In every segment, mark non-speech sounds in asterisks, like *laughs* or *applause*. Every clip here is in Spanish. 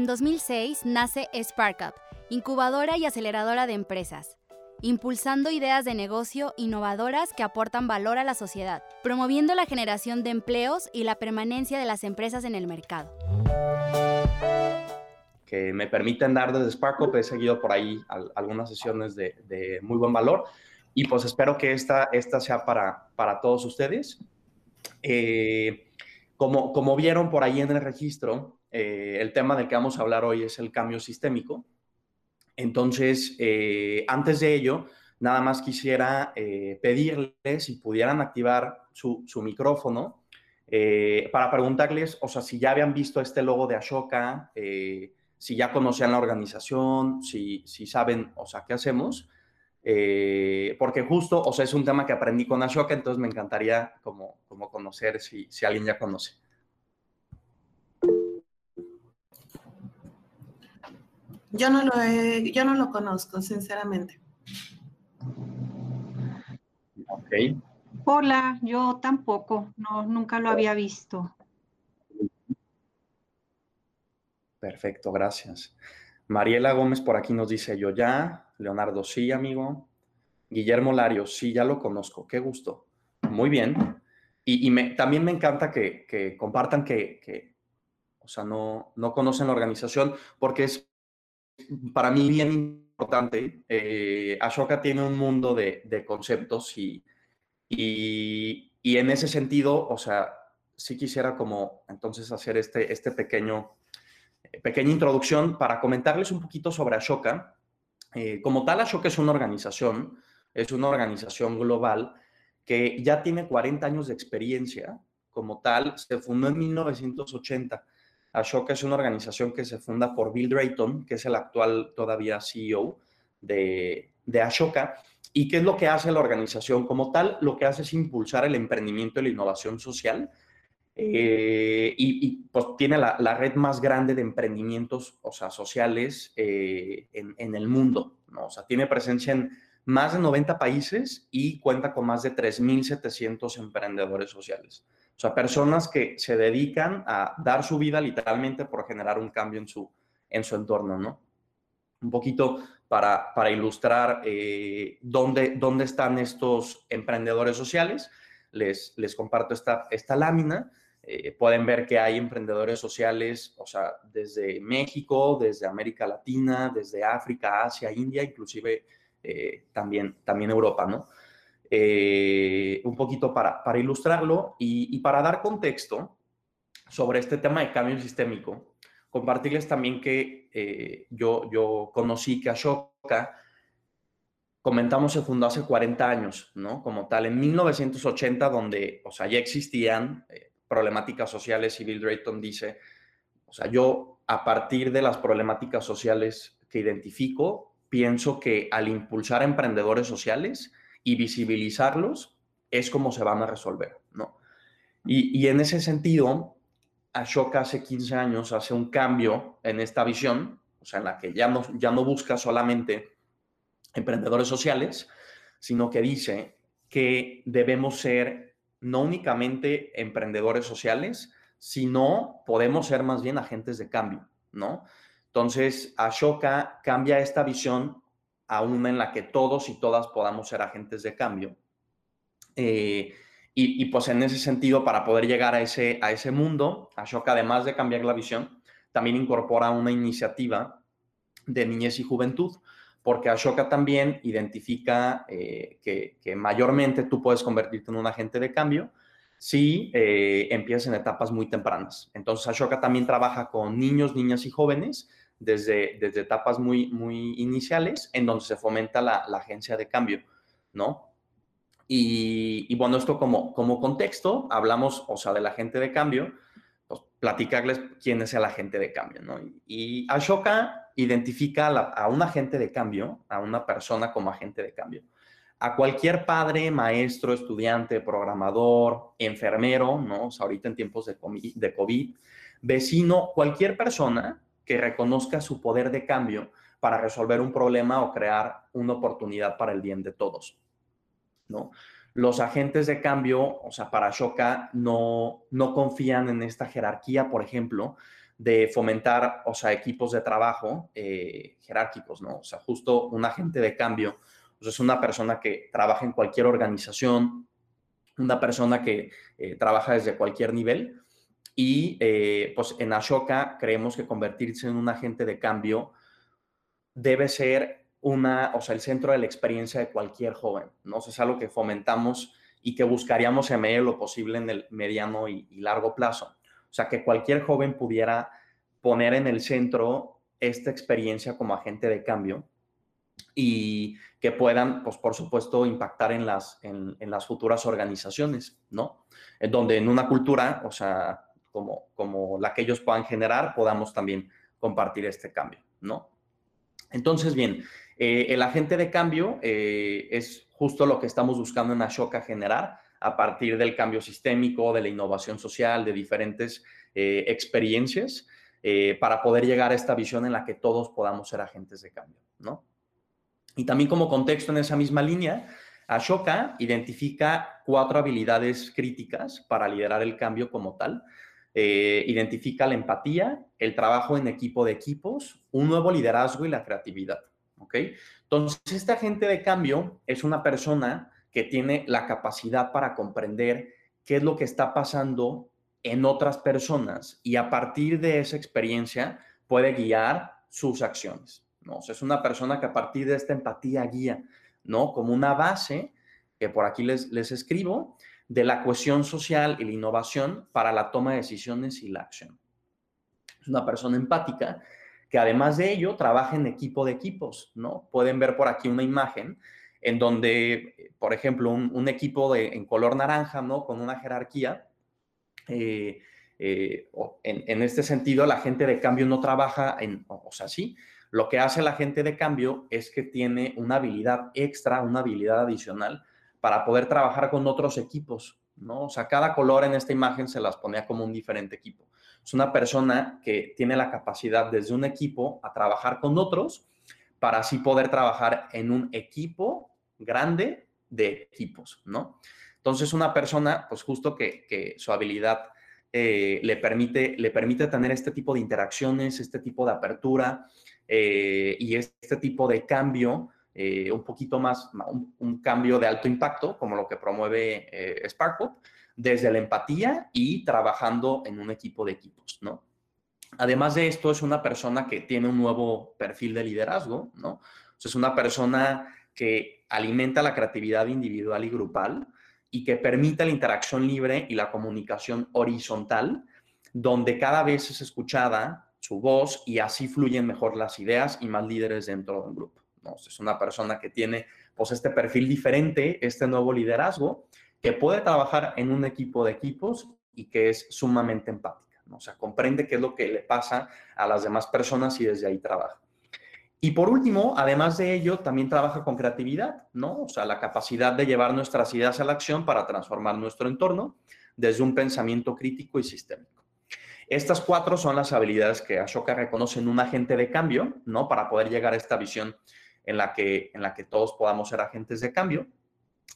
En 2006 nace SparkUp, incubadora y aceleradora de empresas, impulsando ideas de negocio innovadoras que aportan valor a la sociedad, promoviendo la generación de empleos y la permanencia de las empresas en el mercado. Que me permiten dar desde SparkUp, he seguido por ahí algunas sesiones de, muy buen valor y pues espero que esta, esta sea para, para todos ustedes. Eh, como, como vieron por ahí en el registro, eh, el tema del que vamos a hablar hoy es el cambio sistémico. Entonces, eh, antes de ello, nada más quisiera eh, pedirles si pudieran activar su, micrófono para preguntarles, o sea, si ya habían visto este logo de Ashoka, si ya conocían la organización, si, si saben, o sea, qué hacemos. porque justo, o sea, es un tema que aprendí con Ashoka, entonces me encantaría como, como conocer si, si alguien ya conoce. Yo no lo, yo no lo conozco, sinceramente. Ok. Hola, yo tampoco, no, nunca lo había visto. Perfecto, gracias. Mariela Gómez por aquí nos dice yo ya. Leonardo, sí, amigo. Guillermo Lario, sí, ya lo conozco. Qué gusto. Muy bien. Y, me, también me encanta que, compartan que, o sea, no, no conocen la organización porque es para mí bien importante. Eh, Ashoka tiene un mundo de, conceptos y, y, en ese sentido, o sea, sí quisiera como entonces hacer este, este pequeño, pequeña introducción para comentarles un poquito sobre Ashoka. Eh, como tal, Ashoka es una organización, es una organización global que ya tiene 40 años de experiencia. Como tal, se fundó en 1980 Ashoka es una organización que se funda por Bill Drayton, que es el actual todavía CEO de, Ashoka. ¿Y qué es lo que hace la organización como tal? Lo que hace es impulsar el emprendimiento y la innovación social. Eh, y, pues tiene la, red más grande de emprendimientos o sea, sociales eh, en, el mundo. ¿no? O sea, tiene presencia en más de 90 países y cuenta con más de 3.700 emprendedores sociales. O sea, personas que se dedican a dar su vida literalmente por generar un cambio en su, en su entorno, ¿no? Un poquito para, para ilustrar eh, dónde, dónde están estos emprendedores sociales, les, les comparto esta, esta lámina. Eh, pueden ver que hay emprendedores sociales, o sea, desde México, desde América Latina, desde África, Asia, India, inclusive eh, también, también Europa, ¿no? Eh, un poquito para, ilustrarlo y, para dar contexto sobre este tema de cambio sistémico, compartirles también que eh, yo, yo conocí que Ashoka, comentamos, se fundó hace 40 años, ¿no? Como tal, en 1980, donde, o sea, ya existían eh, problemáticas sociales y Bill Drayton dice, o sea, yo a partir de las problemáticas sociales que identifico, pienso que al impulsar emprendedores sociales, y visibilizarlos es como se van a resolver, ¿no? Y, en ese sentido, Ashoka hace 15 años hace un cambio en esta visión, o sea, en la que ya no, ya no busca solamente emprendedores sociales, sino que dice que debemos ser no únicamente emprendedores sociales, sino podemos ser más bien agentes de cambio, ¿no? Entonces, Ashoka cambia esta visión a una en la que todos y todas podamos ser agentes de cambio. Eh, y, pues en ese sentido, para poder llegar a ese, a ese mundo, Ashoka, además de cambiar la visión, también incorpora una iniciativa de niñez y juventud, porque Ashoka también identifica eh, que, mayormente tú puedes convertirte en un agente de cambio si eh, empiezas en etapas muy tempranas. Entonces, Ashoka también trabaja con niños, niñas y jóvenes desde, desde etapas muy, muy iniciales en donde se fomenta la, agencia de cambio, ¿no? Y, bueno, esto como, como contexto, hablamos, o sea, del agente de cambio, pues platicarles quién es el agente de cambio, ¿no? Y, Ashoka identifica a, un agente de cambio, a una persona como agente de cambio a cualquier padre, maestro, estudiante, programador, enfermero, ¿no? O sea, ahorita en tiempos de COVID, vecino, cualquier persona que reconozca su poder de cambio para resolver un problema o crear una oportunidad para el bien de todos, ¿no? Los agentes de cambio, o sea, para Shoka, no, no confían en esta jerarquía, por ejemplo, de fomentar, o sea, equipos de trabajo eh, jerárquicos, ¿no? O sea, justo un agente de cambio es una persona que trabaja en cualquier organización, una persona que eh, trabaja desde cualquier nivel. Y eh, pues en Ashoka creemos que convertirse en un agente de cambio debe ser una, o sea, el centro de la experiencia de cualquier joven, ¿no? O sea, es algo que fomentamos y que buscaríamos en medio lo posible en el mediano y, y largo plazo. O sea, que cualquier joven pudiera poner en el centro esta experiencia como agente de cambio y que puedan, pues por supuesto, impactar en las, en, las futuras organizaciones, ¿no? En donde en una cultura, o sea, como, como la que ellos puedan generar, podamos también compartir este cambio, ¿no? Entonces, bien, eh, el agente de cambio eh, es justo lo que estamos buscando en Ashoka generar a partir del cambio sistémico, de la innovación social, de diferentes eh, experiencias, para poder llegar a esta visión en la que todos podamos ser agentes de cambio, ¿no? Y también como contexto en esa misma línea, Ashoka identifica cuatro habilidades críticas para liderar el cambio como tal. Eh, identifica la empatía, el trabajo en equipo de equipos, un nuevo liderazgo y la creatividad. ¿ok? Entonces, este agente de cambio es una persona que tiene la capacidad para comprender qué es lo que está pasando en otras personas y a partir de esa experiencia puede guiar sus acciones. ¿no? es una persona que a partir de esta empatía guía, ¿no? Como una base, que por aquí les, les escribo, de la cohesión social y la innovación para la toma de decisiones y la acción. Es una persona empática que además de ello trabaja en equipo de equipos, ¿no? Pueden ver por aquí una imagen en donde, por ejemplo, un, equipo de, en color naranja, ¿no? Con una jerarquía. Eh, eh, en, en, este sentido, la gente de cambio no trabaja en, o sea, sí, lo que hace la gente de cambio es que tiene una habilidad extra, una habilidad adicional para poder trabajar con otros equipos, ¿no? O sea, cada color en esta imagen se las ponía como un diferente equipo. Es una persona que tiene la capacidad desde un equipo a trabajar con otros para así poder trabajar en un equipo grande de equipos, ¿no? Entonces, una persona, pues justo que, su habilidad eh, le, permite, le permite tener este tipo de interacciones, este tipo de apertura, eh, y este tipo de cambio, eh, un poquito más, un, cambio de alto impacto, como lo que promueve eh, desde la empatía y trabajando en un equipo de equipos, ¿no? Además de esto, es una persona que tiene un nuevo perfil de liderazgo, ¿no? es una persona que alimenta la creatividad individual y grupal y que permite la interacción libre y la comunicación horizontal, donde cada vez es escuchada su voz y así fluyen mejor las ideas y más líderes dentro de un grupo. ¿No? Es una persona que tiene pues este perfil diferente, este nuevo liderazgo, que puede trabajar en un equipo de equipos y que es sumamente empática. ¿no? O sea, comprende qué es lo que le pasa a las demás personas y desde ahí trabaja. Y por último, además de ello, también trabaja con creatividad, ¿no? O sea, la capacidad de llevar nuestras ideas a la acción para transformar nuestro entorno desde un pensamiento crítico y sistémico. Estas cuatro son las habilidades que Ashoka reconoce en un agente de cambio, ¿no? Para poder llegar a esta visión en la que, en la que todos podamos ser agentes de cambio.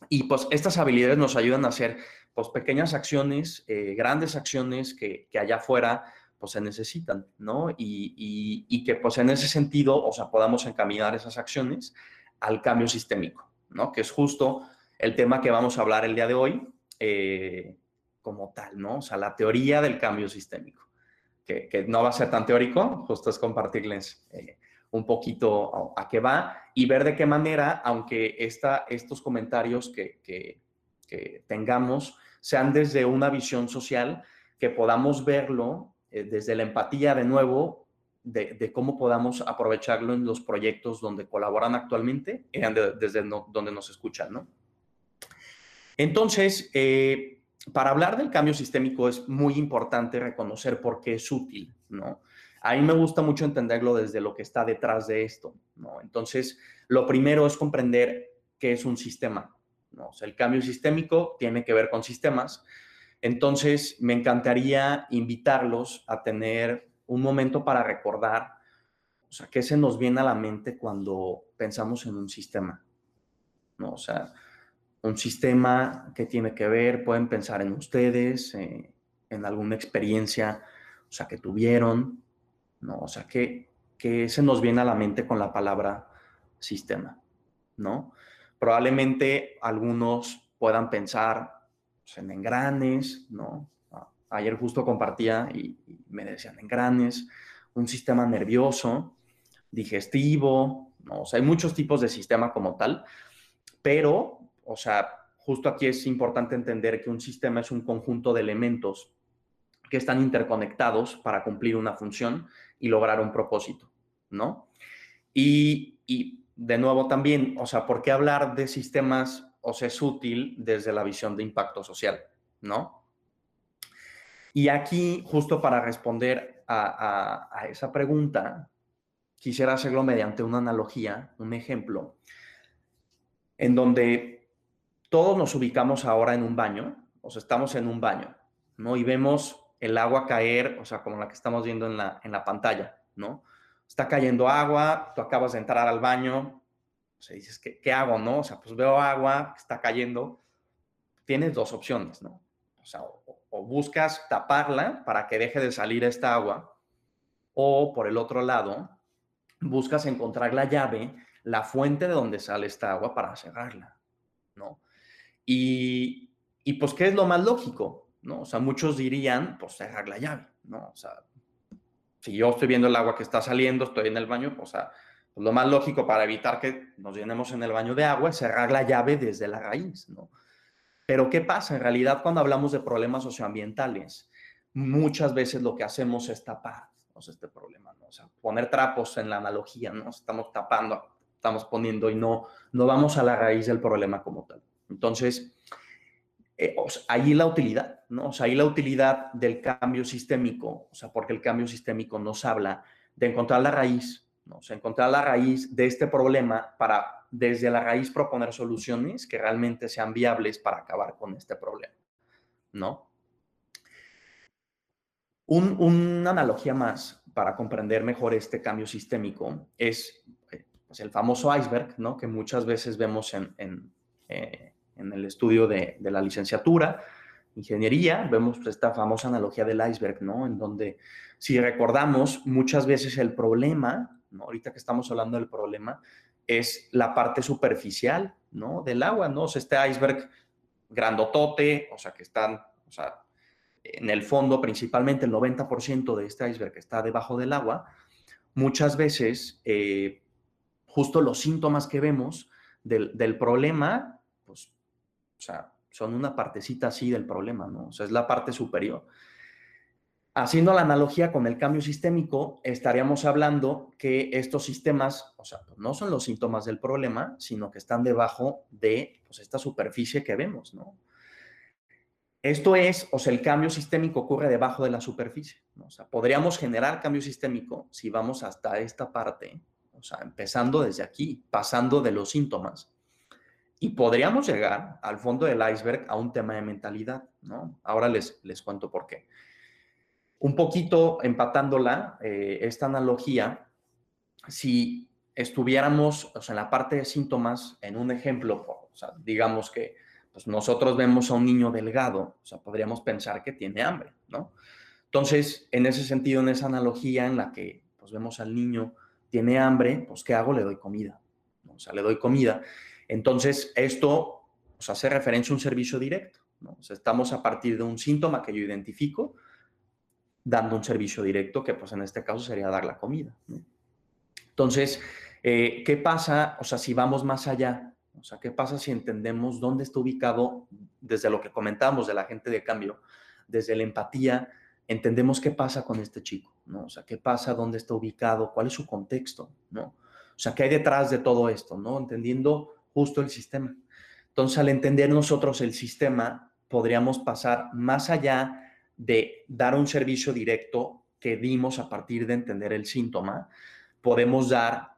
Y pues estas habilidades nos ayudan a hacer pues pequeñas acciones, eh, grandes acciones que, allá afuera pues se necesitan, ¿no? Y, y, que pues en ese sentido, o sea, podamos encaminar esas acciones al cambio sistémico, ¿no? Que es justo el tema que vamos a hablar el día de hoy eh, como tal, ¿no? O sea, la teoría del cambio sistémico que, no va a ser tan teórico, justo es compartirles eh, un poquito a, qué va y ver de qué manera, aunque esta, estos comentarios que, que, tengamos sean desde una visión social, que podamos verlo eh, desde la empatía de nuevo, de, cómo podamos aprovecharlo en los proyectos donde colaboran actualmente, desde donde nos escuchan, ¿no? Entonces, eh, para hablar del cambio sistémico es muy importante reconocer por qué es útil, ¿no? A mí me gusta mucho entenderlo desde lo que está detrás de esto, ¿no? Entonces, lo primero es comprender qué es un sistema, ¿no? O sea, el cambio sistémico tiene que ver con sistemas. Entonces, me encantaría invitarlos a tener un momento para recordar, o sea, qué se nos viene a la mente cuando pensamos en un sistema, ¿no? O sea, un sistema que tiene que ver, pueden pensar en ustedes, eh, en alguna experiencia, o sea, que tuvieron, ¿no? O sea, que se nos viene a la mente con la palabra sistema, ¿no? Probablemente algunos puedan pensar pues, en engranes, ¿no? Ayer justo compartía y, me decían engranes, un sistema nervioso, digestivo, ¿no? O sea, hay muchos tipos de sistema como tal, pero, o sea, justo aquí es importante entender que un sistema es un conjunto de elementos que están interconectados para cumplir una función y lograr un propósito, ¿no? Y, de nuevo también, o sea, ¿por qué hablar de sistemas o sea, es útil desde la visión de impacto social, ¿no? Y aquí, justo para responder a, a, esa pregunta, quisiera hacerlo mediante una analogía, un ejemplo, en donde todos nos ubicamos ahora en un baño, o sea, estamos en un baño, ¿no? Y vemos el agua caer, o sea, como la que estamos viendo en la, en la pantalla, ¿no? Está cayendo agua, tú acabas de entrar al baño, o sea, dices, ¿qué, ¿qué, hago, no? O sea, pues veo agua está cayendo. Tienes dos opciones, ¿no? O sea, o, buscas taparla para que deje de salir esta agua, o por el otro lado, buscas encontrar la llave, la fuente de donde sale esta agua para cerrarla, ¿no? Y, y pues, ¿qué es lo más lógico? ¿No? O sea, muchos dirían, pues cerrar la llave, ¿no? O sea, si yo estoy viendo el agua que está saliendo, estoy en el baño, pues, o sea, lo más lógico para evitar que nos llenemos en el baño de agua es cerrar la llave desde la raíz, ¿no? Pero ¿qué pasa? En realidad, cuando hablamos de problemas socioambientales, muchas veces lo que hacemos es tapar este problema, ¿no? O sea, poner trapos en la analogía, ¿no? Estamos tapando, estamos poniendo y no, no vamos a la raíz del problema como tal. Entonces, eh, ahí la utilidad, ¿no? O sea, ahí la utilidad del cambio sistémico, o sea, porque el cambio sistémico nos habla de encontrar la raíz ¿no? O sea, encontrar la raíz de este problema para desde la raíz proponer soluciones que realmente sean viables para acabar con este problema, ¿no? una analogía más para comprender mejor este cambio sistémico es eh, pues, el famoso iceberg, ¿no? Que muchas veces vemos en, eh, el estudio de, de, la licenciatura, ingeniería, vemos esta famosa analogía del iceberg, ¿no? En donde, si recordamos, muchas veces el problema Ahorita que estamos hablando del problema, es la parte superficial, ¿no? Del agua, ¿no? O este iceberg grandotote, o sea, que están, o sea, en el fondo principalmente el 90% de este iceberg está debajo del agua, muchas veces eh, justo los síntomas que vemos del, del, problema, pues, sea, son una partecita así del problema, ¿no? O sea, es la parte superior. Haciendo la analogía con el cambio sistémico, estaríamos hablando que estos sistemas, o sea, no son los síntomas del problema, sino que están debajo de pues, esta superficie que vemos, ¿no? Esto es, o sea, el cambio sistémico ocurre debajo de la superficie, ¿no? O sea, podríamos generar cambio sistémico si vamos hasta esta parte, o sea, empezando desde aquí, pasando de los síntomas, y podríamos llegar al fondo del iceberg a un tema de mentalidad, ¿no? Ahora les, les cuento por qué un poquito empatándola, eh, esta analogía, si estuviéramos en la parte de síntomas, en un ejemplo, o sea, digamos que pues nosotros vemos a un niño delgado, o sea, podríamos pensar que tiene hambre, ¿no? Entonces, en ese sentido, en esa analogía en la que pues, vemos al niño tiene hambre, pues ¿qué hago? Le doy comida, o sea, le doy comida. Entonces, esto sea, hace referencia a un servicio directo, ¿no? O sea, estamos a partir de un síntoma que yo identifico, dando un servicio directo, que pues en este caso sería dar la comida. Entonces, eh, ¿qué pasa? O sea, si vamos más allá, o sea, ¿qué pasa si entendemos dónde está ubicado, desde lo que comentamos de la gente de cambio, desde la empatía, entendemos qué pasa con este chico, ¿no? O sea, qué pasa, dónde está ubicado, cuál es su contexto, ¿no? O sea, qué hay detrás de todo esto, ¿no? Entendiendo justo el sistema. Entonces, al entender nosotros el sistema, podríamos pasar más allá de dar un servicio directo que dimos a partir de entender el síntoma, podemos dar,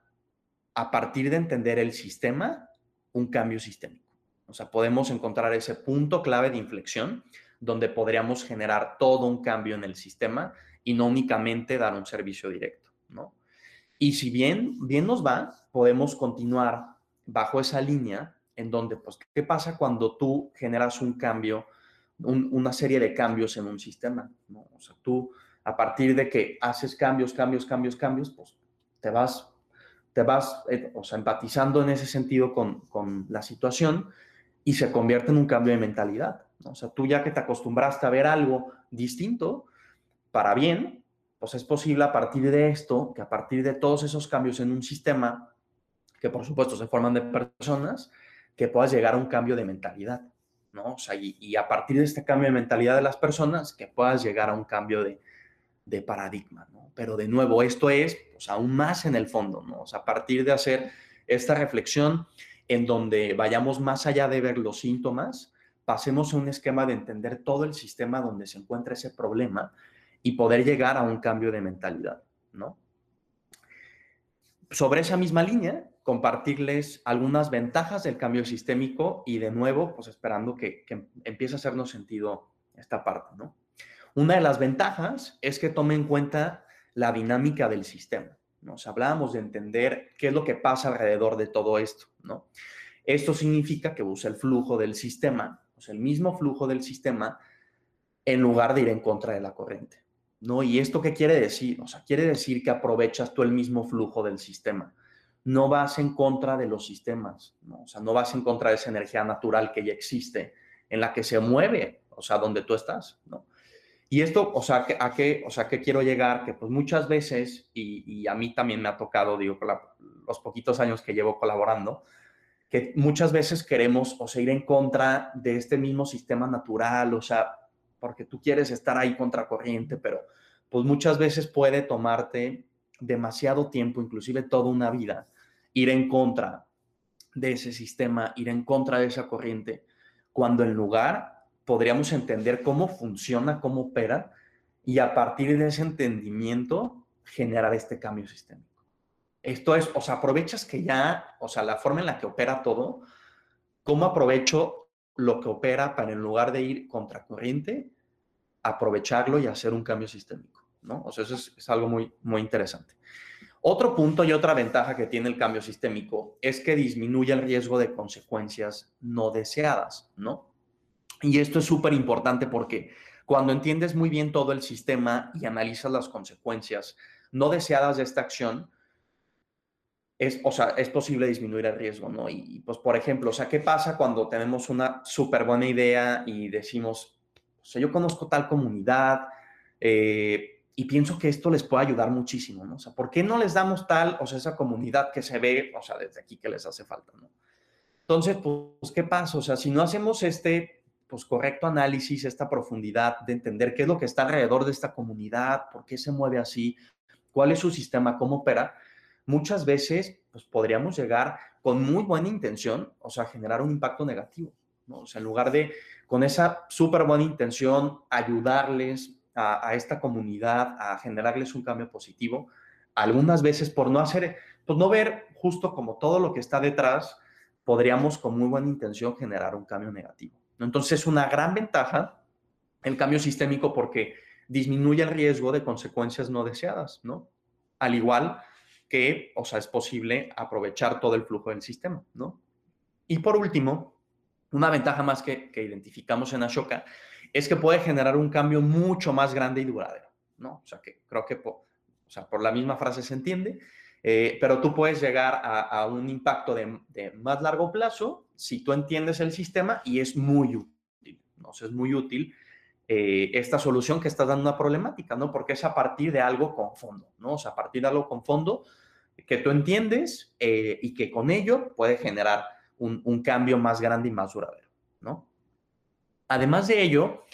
a partir de entender el sistema, un cambio sistémico. O sea, podemos encontrar ese punto clave de inflexión donde podríamos generar todo un cambio en el sistema y no únicamente dar un servicio directo, ¿no? Y si bien, bien nos va, podemos continuar bajo esa línea en donde, pues, ¿qué pasa cuando tú generas un cambio, una serie de cambios en un sistema? ¿no? O sea, tú, a partir de que haces cambios, cambios, cambios, cambios, pues, te vas, te vas, eh, o sea, empatizando en ese sentido con, con la situación y se convierte en un cambio de mentalidad. ¿no? O sea, tú ya que te acostumbraste a ver algo distinto, para bien, pues es posible a partir de esto, que a partir de todos esos cambios en un sistema, que por supuesto se forman de personas, que puedas llegar a un cambio de mentalidad, ¿no? O sea, y, a partir de este cambio de mentalidad de las personas, que puedas llegar a un cambio de, paradigma. Pero de nuevo, esto es pues, aún más en el fondo, ¿no? O sea, a partir de hacer esta reflexión en donde vayamos más allá de ver los síntomas, pasemos a un esquema de entender todo el sistema donde se encuentra ese problema y poder llegar a un cambio de mentalidad, ¿no? Sobre esa misma línea, compartirles algunas ventajas del cambio sistémico y de nuevo, pues esperando que, que empiece a hacernos sentido esta parte, ¿no? Una de las ventajas es que tome en cuenta la dinámica del sistema. Nos hablábamos de entender qué es lo que pasa alrededor de todo esto, ¿no? Esto significa que usa el flujo del sistema, sea, el mismo flujo del sistema, en lugar de ir en contra de la corriente, ¿no? ¿Y esto qué quiere decir? O sea, quiere decir que aprovechas tú el mismo flujo del sistema. No vas en contra de los sistemas, ¿no? O sea, no vas en contra de esa energía natural que ya existe, en la que se mueve, o sea, donde tú estás, ¿no? Y esto, o sea, ¿a qué, o sea, ¿qué quiero llegar? Que pues muchas veces, y, a mí también me ha tocado, digo, los poquitos años que llevo colaborando, que muchas veces queremos, o sea, ir en contra de este mismo sistema natural, o sea, porque tú quieres estar ahí contracorriente, pero pues muchas veces puede tomarte demasiado tiempo, inclusive toda una vida, ir en contra de ese sistema, ir en contra de esa corriente, cuando en lugar podríamos entender cómo funciona, cómo opera y a partir de ese entendimiento generar este cambio sistémico. Esto es, o sea, aprovechas que ya, o sea, la forma en la que opera todo, cómo aprovecho lo que opera para en lugar de ir contracorriente, aprovecharlo y hacer un cambio sistémico, ¿no? O sea, eso es, es algo muy, muy interesante. Otro punto y otra ventaja que tiene el cambio sistémico es que disminuye el riesgo de consecuencias no deseadas, ¿no? Y esto es súper importante porque cuando entiendes muy bien todo el sistema y analizas las consecuencias no deseadas de esta acción, es, o sea, es posible disminuir el riesgo, ¿no? Y, pues, por ejemplo, o sea, ¿qué pasa cuando tenemos una súper buena idea y decimos, o sea, yo conozco tal comunidad eh, y pienso que esto les puede ayudar muchísimo, ¿no? O sea, ¿por qué no les damos tal, o sea, esa comunidad que se ve, o sea, desde aquí que les hace falta, ¿no? Entonces, pues, ¿qué pasa? O sea, si no hacemos este pues, correcto análisis, esta profundidad de entender qué es lo que está alrededor de esta comunidad, por qué se mueve así, cuál es su sistema, cómo opera, muchas veces pues, podríamos llegar con muy buena intención, o sea, generar un impacto negativo. ¿no? O sea, en lugar de con esa súper buena intención ayudarles a, esta comunidad a generarles un cambio positivo, algunas veces por no hacer, pues no ver justo como todo lo que está detrás, podríamos con muy buena intención generar un cambio negativo. Entonces, es una gran ventaja el cambio sistémico porque disminuye el riesgo de consecuencias no deseadas, ¿no? Al igual que, o sea, es posible aprovechar todo el flujo del sistema, ¿no? Y por último, una ventaja más que, identificamos en Ashoka es que puede generar un cambio mucho más grande y duradero, ¿no? O sea, que creo que por, o sea, por la misma frase se entiende, eh, pero tú puedes llegar a, un impacto de, más largo plazo si tú entiendes el sistema y es muy útil, ¿no? O es muy útil eh, esta solución que estás dando una problemática, ¿no? Porque es a partir de algo con fondo, ¿no? O sea, a partir de algo con fondo que tú entiendes eh, y que con ello puede generar un, un, cambio más grande y más duradero, ¿no? Además de ello,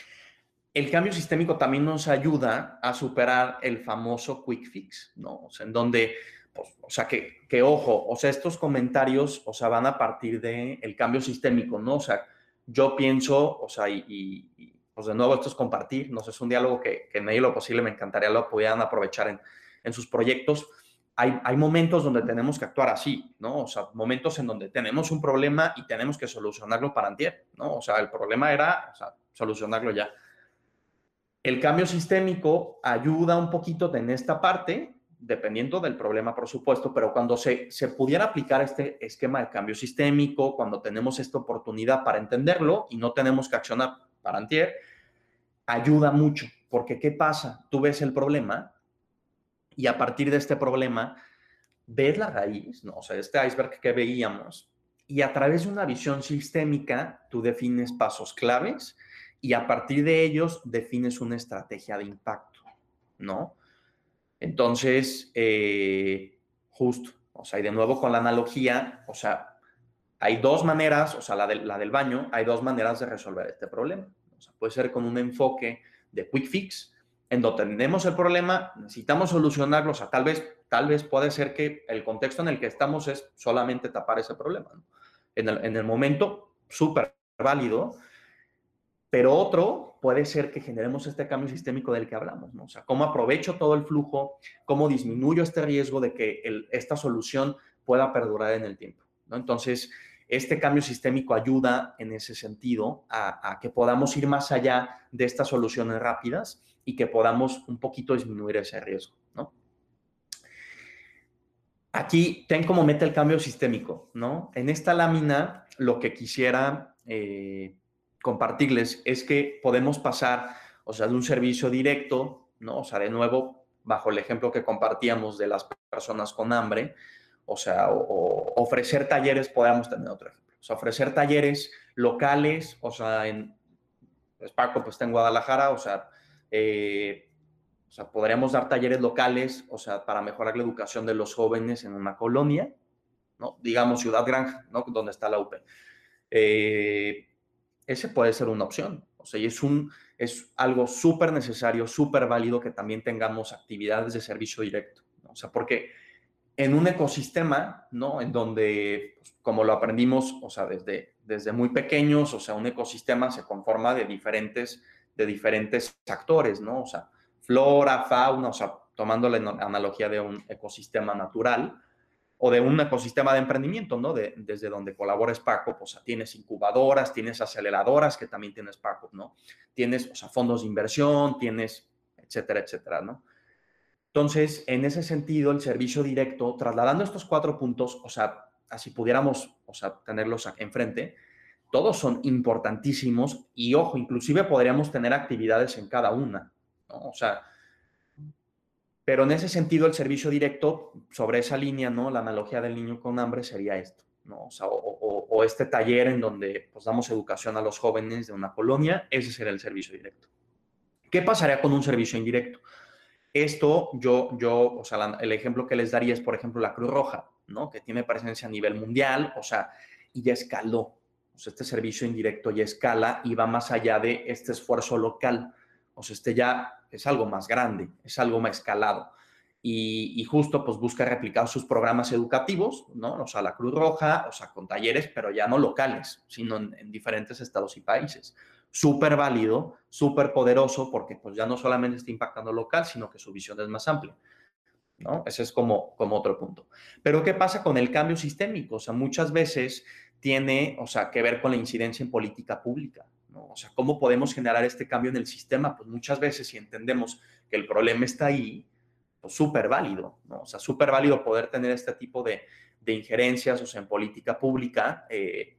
el cambio sistémico también nos ayuda a superar el famoso quick fix, ¿no? O sea, en donde pues, o sea, que, que, ojo, o sea, estos comentarios, o sea, van a partir del el cambio sistémico, ¿no? O sea, yo pienso, o sea, y, pues de nuevo esto es compartir, no sé, es un diálogo que, que en de lo posible me encantaría lo pudieran aprovechar en, en sus proyectos. Hay, hay, momentos donde tenemos que actuar así, ¿no? O sea, momentos en donde tenemos un problema y tenemos que solucionarlo para antier, ¿no? O sea, el problema era o sea, solucionarlo ya. El cambio sistémico ayuda un poquito en esta parte, dependiendo del problema, por supuesto, pero cuando se, se pudiera aplicar este esquema de cambio sistémico, cuando tenemos esta oportunidad para entenderlo y no tenemos que accionar para antier, ayuda mucho, porque ¿qué pasa? Tú ves el problema y a partir de este problema ves la raíz, ¿no? o sea, este iceberg que veíamos, y a través de una visión sistémica tú defines pasos claves y a partir de ellos defines una estrategia de impacto, ¿no? Entonces, eh, justo, o sea, y de nuevo con la analogía, o sea, hay dos maneras, o sea, la, de, la del baño, hay dos maneras de resolver este problema. O sea, puede ser con un enfoque de quick fix, en donde tenemos el problema, necesitamos solucionarlo, o sea, tal vez, tal vez puede ser que el contexto en el que estamos es solamente tapar ese problema. En, el, en el momento, súper válido, pero otro puede ser que generemos este cambio sistémico del que hablamos, ¿no? O sea, cómo aprovecho todo el flujo, cómo disminuyo este riesgo de que esta solución pueda perdurar en el tiempo. Entonces, este cambio sistémico ayuda en ese sentido a, que podamos ir más allá de estas soluciones rápidas y que podamos un poquito disminuir ese riesgo, ¿no? Aquí ten como meta el cambio sistémico, ¿no? En esta lámina lo que quisiera eh, compartirles es que podemos pasar, o sea, de un servicio directo, ¿no? O sea, de nuevo, bajo el ejemplo que compartíamos de las personas con hambre, o sea, ofrecer talleres, podemos tener otro ejemplo. O sea, ofrecer talleres locales, o sea, en pues Paco pues está en Guadalajara, o sea, eh, o sea, podríamos dar talleres locales, o sea, para mejorar la educación de los jóvenes en una colonia, ¿no? Digamos Ciudad Granja, ¿no? Donde está la UP. Eh, ese puede ser una opción. O sea, y es, un, es algo súper necesario, súper válido que también tengamos actividades de servicio directo. ¿no? O sea, porque en un ecosistema, ¿no? En donde, pues, como lo aprendimos, o sea, desde, desde muy pequeños, o sea, un ecosistema se conforma de diferentes, de diferentes actores, ¿no? O sea, flora, fauna, o sea, tomando la analogía de un ecosistema natural o de un ecosistema de emprendimiento, ¿no? De, desde donde colabora Paco, pues tienes incubadoras, tienes aceleradoras que también tienes Paco, ¿no? Tienes, o sea, fondos de inversión, tienes, etcétera, etcétera, ¿no? Entonces, en ese sentido, el servicio directo, trasladando estos cuatro puntos, o sea, así pudiéramos, o sea, tenerlos enfrente, todos son importantísimos y, ojo, inclusive podríamos tener actividades en cada una, ¿no? O sea, pero en ese sentido, el servicio directo sobre esa línea, ¿no? La analogía del niño con hambre sería esto, ¿no? O, este taller en donde pues, damos educación a los jóvenes de una colonia, ese sería el servicio directo. ¿Qué pasaría con un servicio indirecto? Esto, yo, yo, o sea, el ejemplo que les daría es, por ejemplo, la Cruz Roja, ¿no? Que tiene presencia a nivel mundial, o sea, y ya escaló. Sea, este servicio indirecto ya escala y va más allá de este esfuerzo local. O sea, este ya es algo más grande, es algo más escalado. Y, y, justo pues busca replicar sus programas educativos, ¿no? O sea, la Cruz Roja, o sea, con talleres, pero ya no locales, sino en, en diferentes estados y países. Súper válido, súper poderoso, porque pues ya no solamente está impactando local, sino que su visión es más amplia. ¿no? Ese es como, como otro punto. Pero ¿qué pasa con el cambio sistémico? O sea, muchas veces tiene, o sea, que ver con la incidencia en política pública. ¿no? O sea, ¿cómo podemos generar este cambio en el sistema? Pues muchas veces si entendemos que el problema está ahí, pues súper válido, ¿no? O sea, súper válido poder tener este tipo de, de, injerencias, o sea, en política pública, eh,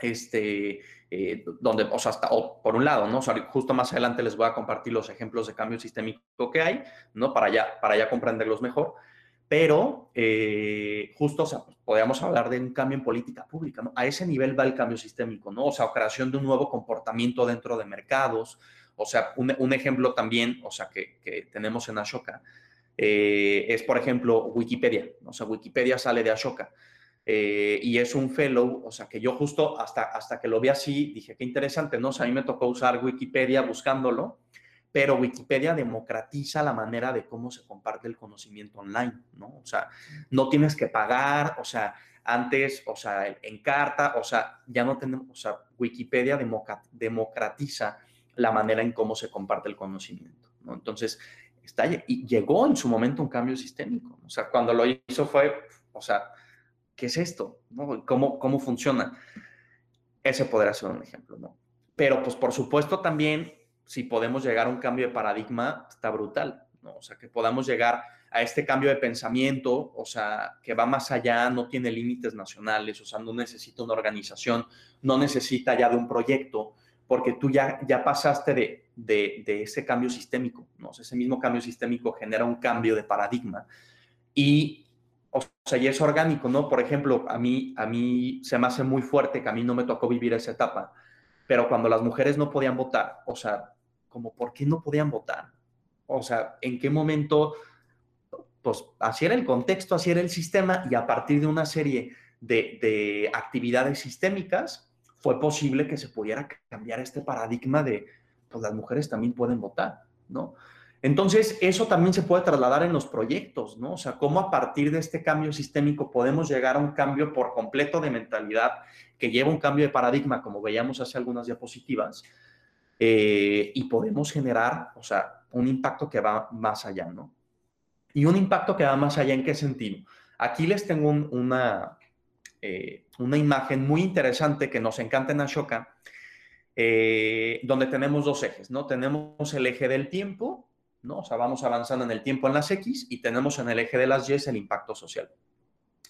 este, eh, donde, o sea, hasta, o por un lado, ¿no? O sea, justo más adelante les voy a compartir los ejemplos de cambio sistémico que hay, ¿no? Para ya, para ya comprenderlos mejor. Pero eh, justo, o sea, pues, podríamos hablar de un cambio en política pública, ¿no? A ese nivel va el cambio sistémico, ¿no? O sea, creación de un nuevo comportamiento dentro de mercados. O sea, un, un ejemplo también, o sea, que, tenemos en Ashoka, eh, es, por ejemplo, Wikipedia. O sea, Wikipedia sale de Ashoka. Eh, y es un fellow, o sea, que yo justo hasta, hasta que lo vi así, dije, qué interesante, ¿no? O sea, a mí me tocó usar Wikipedia buscándolo, pero Wikipedia democratiza la manera de cómo se comparte el conocimiento online, ¿no? O sea, no tienes que pagar, o sea, antes, o sea, en carta, o sea, ya no tenemos, o sea, Wikipedia democratiza la manera en cómo se comparte el conocimiento. ¿no? Entonces, está, y llegó en su momento un cambio sistémico. O sea, cuando lo hizo fue, o sea, ¿qué es esto? ¿No? ¿Cómo, ¿Cómo funciona? Ese podría ser un ejemplo, ¿no? Pero, pues, por supuesto, también, si podemos llegar a un cambio de paradigma, está brutal, ¿no? O sea, que podamos llegar a este cambio de pensamiento, o sea, que va más allá, no tiene límites nacionales, o sea, no necesita una organización, no necesita ya de un proyecto, porque tú ya, ya pasaste de, de, ese cambio sistémico, ¿no? Ese mismo cambio sistémico genera un cambio de paradigma y, o sea, y es orgánico, ¿no? Por ejemplo, a mí, a mí se me hace muy fuerte que a mí no me tocó vivir esa etapa, pero cuando las mujeres no podían votar, o sea, como, ¿por qué no podían votar? O sea, ¿en qué momento pues así era el contexto, así era el sistema y a partir de una serie de, actividades sistémicas fue posible que se pudiera cambiar este paradigma de, pues las mujeres también pueden votar, ¿no? Entonces, eso también se puede trasladar en los proyectos, ¿no? O sea, cómo a partir de este cambio sistémico podemos llegar a un cambio por completo de mentalidad que lleva un cambio de paradigma, como veíamos hace algunas diapositivas, eh, y podemos generar, o sea, un impacto que va más allá, ¿no? y un impacto que va más allá en qué sentido. Aquí les tengo una, eh, una imagen muy interesante que nos encanta en Ashoka, eh, donde tenemos dos ejes, ¿no? Tenemos el eje del tiempo, ¿no? O sea, vamos avanzando en el tiempo en las X y tenemos en el eje de las Y el impacto social.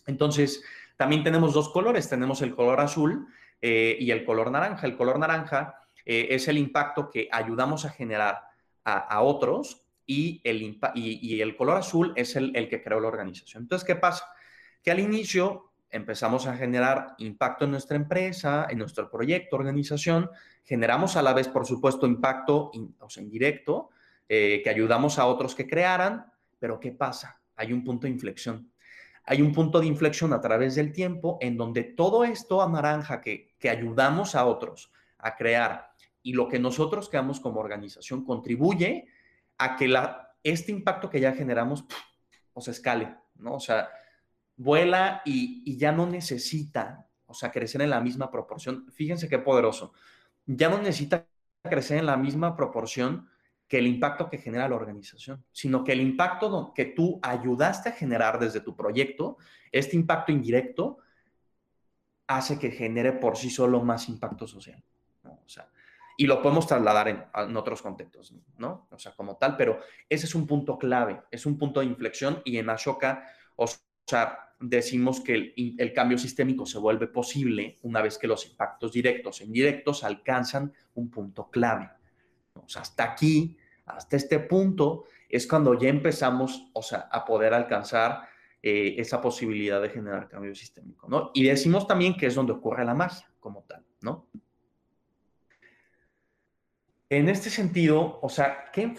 Entonces, también tenemos dos colores, tenemos el color azul y el color naranja. El color naranja es el impacto que ayudamos a generar a, otros y el, y, el color azul es el, que creó la organización. Entonces, ¿qué pasa? Que al inicio empezamos a generar impacto en nuestra empresa, en nuestro proyecto, organización, generamos a la vez, por supuesto, impacto indirecto, eh, que ayudamos a otros que crearan, pero ¿qué pasa? Hay un punto de inflexión. Hay un punto de inflexión a través del tiempo en donde todo esto a naranja que, que ayudamos a otros a crear y lo que nosotros creamos como organización contribuye a que la, este impacto que ya generamos o se escale, ¿no? O sea, vuela y, ya no necesita, o sea, crecer en la misma proporción. Fíjense qué poderoso. Ya no necesita crecer en la misma proporción que el impacto que genera la organización, sino que el impacto que tú ayudaste a generar desde tu proyecto, este impacto indirecto, hace que genere por sí solo más impacto social. ¿no? O sea, y lo podemos trasladar en, otros contextos, ¿no? O sea, como tal, pero ese es un punto clave, es un punto de inflexión y en Ashoka, o sea, decimos que el, cambio sistémico se vuelve posible una vez que los impactos directos e indirectos alcanzan un punto clave. O sea, hasta aquí, hasta este punto, es cuando ya empezamos, o sea, a poder alcanzar eh, esa posibilidad de generar cambio sistémico, ¿no? Y decimos también que es donde ocurre la magia como tal, ¿no? En este sentido, o sea, ¿qué,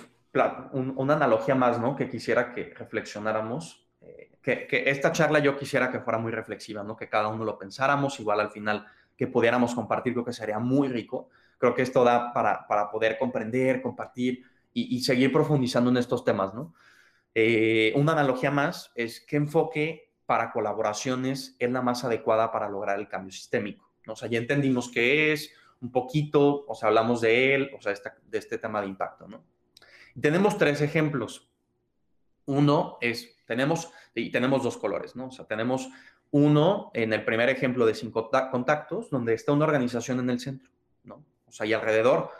una analogía más, ¿no? Que quisiera que reflexionáramos, eh, que, esta charla yo quisiera que fuera muy reflexiva, ¿no? Que cada uno lo pensáramos, igual al final que pudiéramos compartir, creo que sería muy rico. Creo que esto da para, para poder comprender, compartir y, seguir profundizando en estos temas, ¿no? Eh, una analogía más es qué enfoque para colaboraciones es la más adecuada para lograr el cambio sistémico. ¿no? O sea, ya entendimos qué es, un poquito, o sea, hablamos de él, o sea, de este tema de impacto, ¿no? Tenemos tres ejemplos. Uno es, tenemos, y tenemos dos colores, ¿no? O sea, tenemos uno en el primer ejemplo de cinco contactos, donde está una organización en el centro, ¿no? O sea, y alrededor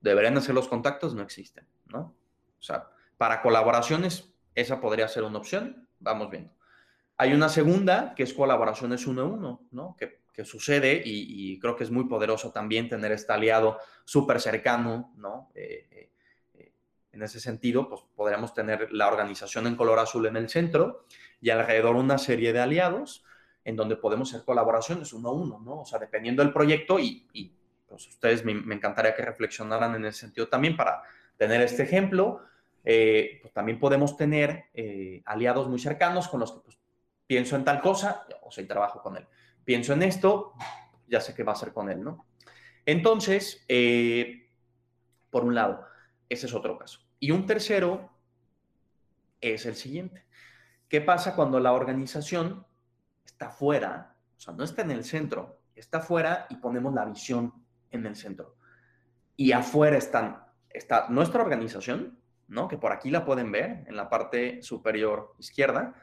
deberían ser los contactos, no existen, ¿no? O sea, para colaboraciones, esa podría ser una opción, vamos viendo. Hay una segunda, que es colaboraciones uno a uno, ¿no? Que sucede y, creo que es muy poderoso también tener este aliado súper cercano, ¿no? Eh, eh, eh, en ese sentido, pues podríamos tener la organización en color azul en el centro y alrededor una serie de aliados en donde podemos hacer colaboraciones uno a uno, ¿no? O sea, dependiendo del proyecto y, pues ustedes me, encantaría que reflexionaran en ese sentido también para tener este ejemplo. pues también podemos tener aliados muy cercanos con los que pues, pienso en tal cosa, o sea, y trabajo con él pienso en esto, ya sé qué va a hacer con él, ¿no? Entonces, eh, por un lado, ese es otro caso. Y un tercero es el siguiente. ¿Qué pasa cuando la organización está fuera? O sea, no está en el centro, está fuera y ponemos la visión en el centro. y afuera están, está nuestra organización, ¿no? Que por aquí la pueden ver en la parte superior izquierda,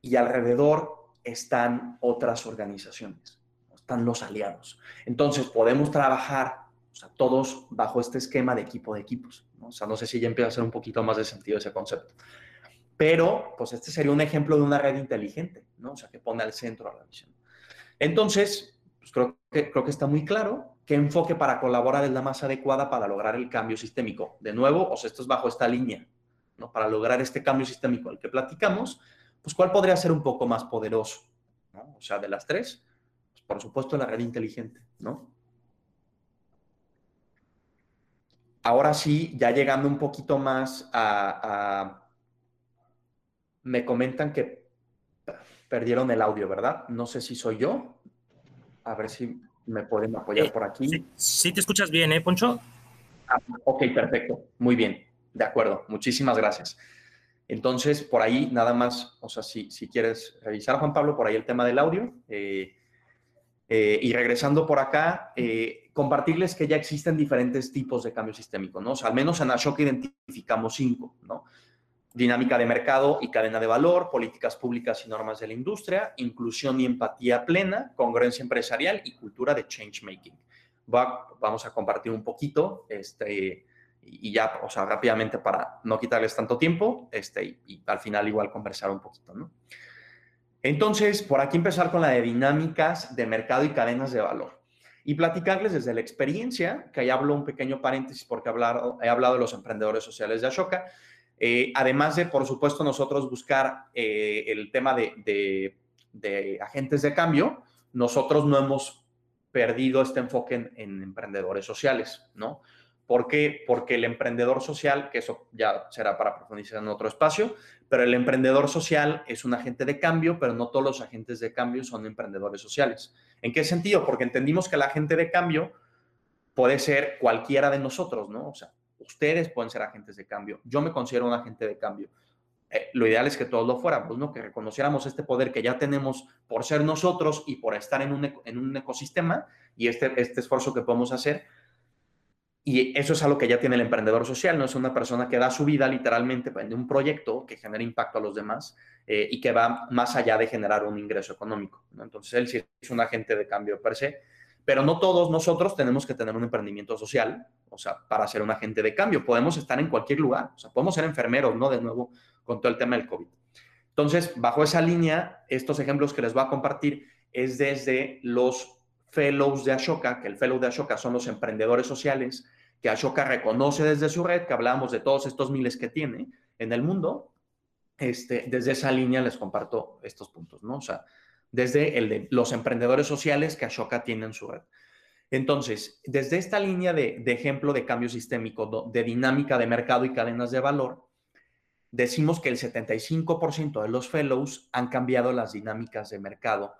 y alrededor están otras organizaciones, están los aliados. Entonces podemos trabajar o todos bajo este esquema de equipo de equipos. ¿no? O sea, no sé si ya empieza a hacer un poquito más de sentido ese concepto. Pero, pues este sería un ejemplo de una red inteligente, ¿no? Que pone al centro a la visión. Entonces, pues creo que, creo que está muy claro qué enfoque para colaborar es la más adecuada para lograr el cambio sistémico. De nuevo, o sea, esto es bajo esta línea. Para lograr este cambio sistémico al que platicamos, pues ¿cuál podría ser un poco más poderoso? ¿no? O sea, de las tres, pues, por supuesto la red inteligente, ¿no? Ahora sí, ya llegando un poquito más a, Me comentan que perdieron el audio, ¿verdad? No sé si soy yo. A ver si me pueden apoyar eh, por aquí. Sí, te escuchas bien, ¿eh, Poncho? Ah, ok, perfecto. Muy bien. De acuerdo. Muchísimas gracias. Entonces, por ahí nada más, o sea, si, si quieres revisar, Juan Pablo, por ahí el tema del audio. Eh, eh, y regresando por acá, eh, compartirles que ya existen diferentes tipos de cambio sistémico, ¿no? O sea, al menos en Ashoka identificamos cinco, ¿no? Dinámica de mercado y cadena de valor, políticas públicas y normas de la industria, inclusión y empatía plena, congruencia empresarial y cultura de change making. Va, vamos a compartir un poquito, este, y ya, o sea, rápidamente para no quitarles tanto tiempo, este, y, al final igual conversar un poquito, ¿no? Entonces, por aquí empezar con la de dinámicas de mercado y cadenas de valor. Y platicarles desde la experiencia, que ahí hablo un pequeño paréntesis porque he hablado, he de los emprendedores sociales de Ashoka. Eh, además de, por supuesto, nosotros buscar eh, el tema de, de, agentes de cambio, nosotros no hemos perdido este enfoque en, en emprendedores sociales, ¿no? ¿Por qué? Porque el emprendedor social, que eso ya será para profundizar en otro espacio, pero el emprendedor social es un agente de cambio, pero no todos los agentes de cambio son emprendedores sociales. ¿En qué sentido? Porque entendimos que el agente de cambio puede ser cualquiera de nosotros, ¿no? O sea, ustedes pueden ser agentes de cambio. Yo me considero un agente de cambio. Eh, lo ideal es que todos lo fuéramos, ¿no? Que reconociéramos este poder que ya tenemos por ser nosotros y por estar en un, en un ecosistema y este, este esfuerzo que podemos hacer y eso es algo que ya tiene el emprendedor social, ¿no? Es una persona que da su vida literalmente en un proyecto que genera impacto a los demás eh, y que va más allá de generar un ingreso económico. Entonces, él sí es un agente de cambio per se, pero no todos nosotros tenemos que tener un emprendimiento social, o sea, para ser un agente de cambio. Podemos estar en cualquier lugar, o sea, podemos ser enfermeros, ¿no? De nuevo, con todo el tema del COVID. Entonces, bajo esa línea, estos ejemplos que les voy a compartir es desde los fellows de Ashoka, que el fellow de Ashoka son los emprendedores sociales, que Ashoka reconoce desde su red, que hablábamos de todos estos miles que tiene en el mundo, este, desde esa línea les comparto estos puntos, ¿no? O sea, desde el de los emprendedores sociales que Ashoka tiene en su red. Entonces, desde esta línea de, de ejemplo de cambio sistémico, de dinámica de mercado y cadenas de valor, decimos que el 75% de los fellows han cambiado las dinámicas de mercado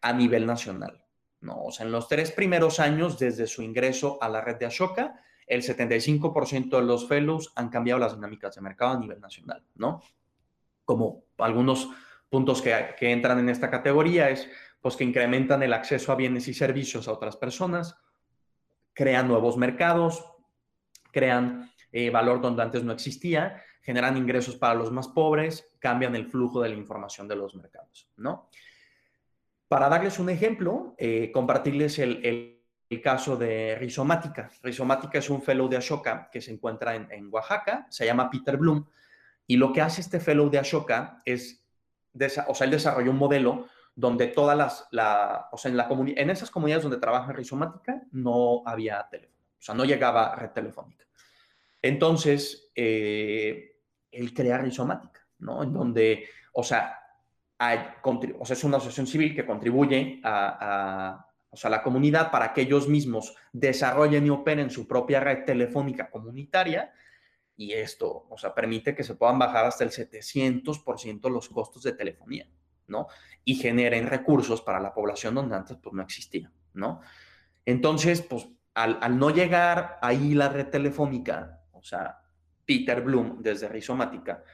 a nivel nacional. ¿no? O sea, en los tres primeros años desde su ingreso a la red de Ashoka, el 75% de los fellows han cambiado las dinámicas de mercado a nivel nacional, ¿no? Como algunos puntos que, entran en esta categoría es, pues, que incrementan el acceso a bienes y servicios a otras personas, crean nuevos mercados, crean eh, valor donde antes no existía, generan ingresos para los más pobres, cambian el flujo de la información de los mercados, ¿no? Para darles un ejemplo, eh, compartirles el el caso de Rizomática. Rizomática es un fellow de Ashoka que se encuentra en, en, Oaxaca, se llama Peter Bloom, y lo que hace este fellow de Ashoka es, o sea, él desarrolló un modelo donde todas las, la, o sea, en, la en esas comunidades donde trabaja Rizomática no había teléfono, o sea, no llegaba red telefónica. Entonces, eh, él crea Rizomática, ¿no? En donde, o sea, hay, o sea, es una asociación civil que contribuye a, a o sea, la comunidad para que ellos mismos desarrollen y operen su propia red telefónica comunitaria y esto, o sea, permite que se puedan bajar hasta el 700% los costos de telefonía, ¿no? Y generen recursos para la población donde antes pues no existía, ¿no? Entonces, pues al, al no llegar ahí la red telefónica, o sea, Peter Bloom desde Rizomática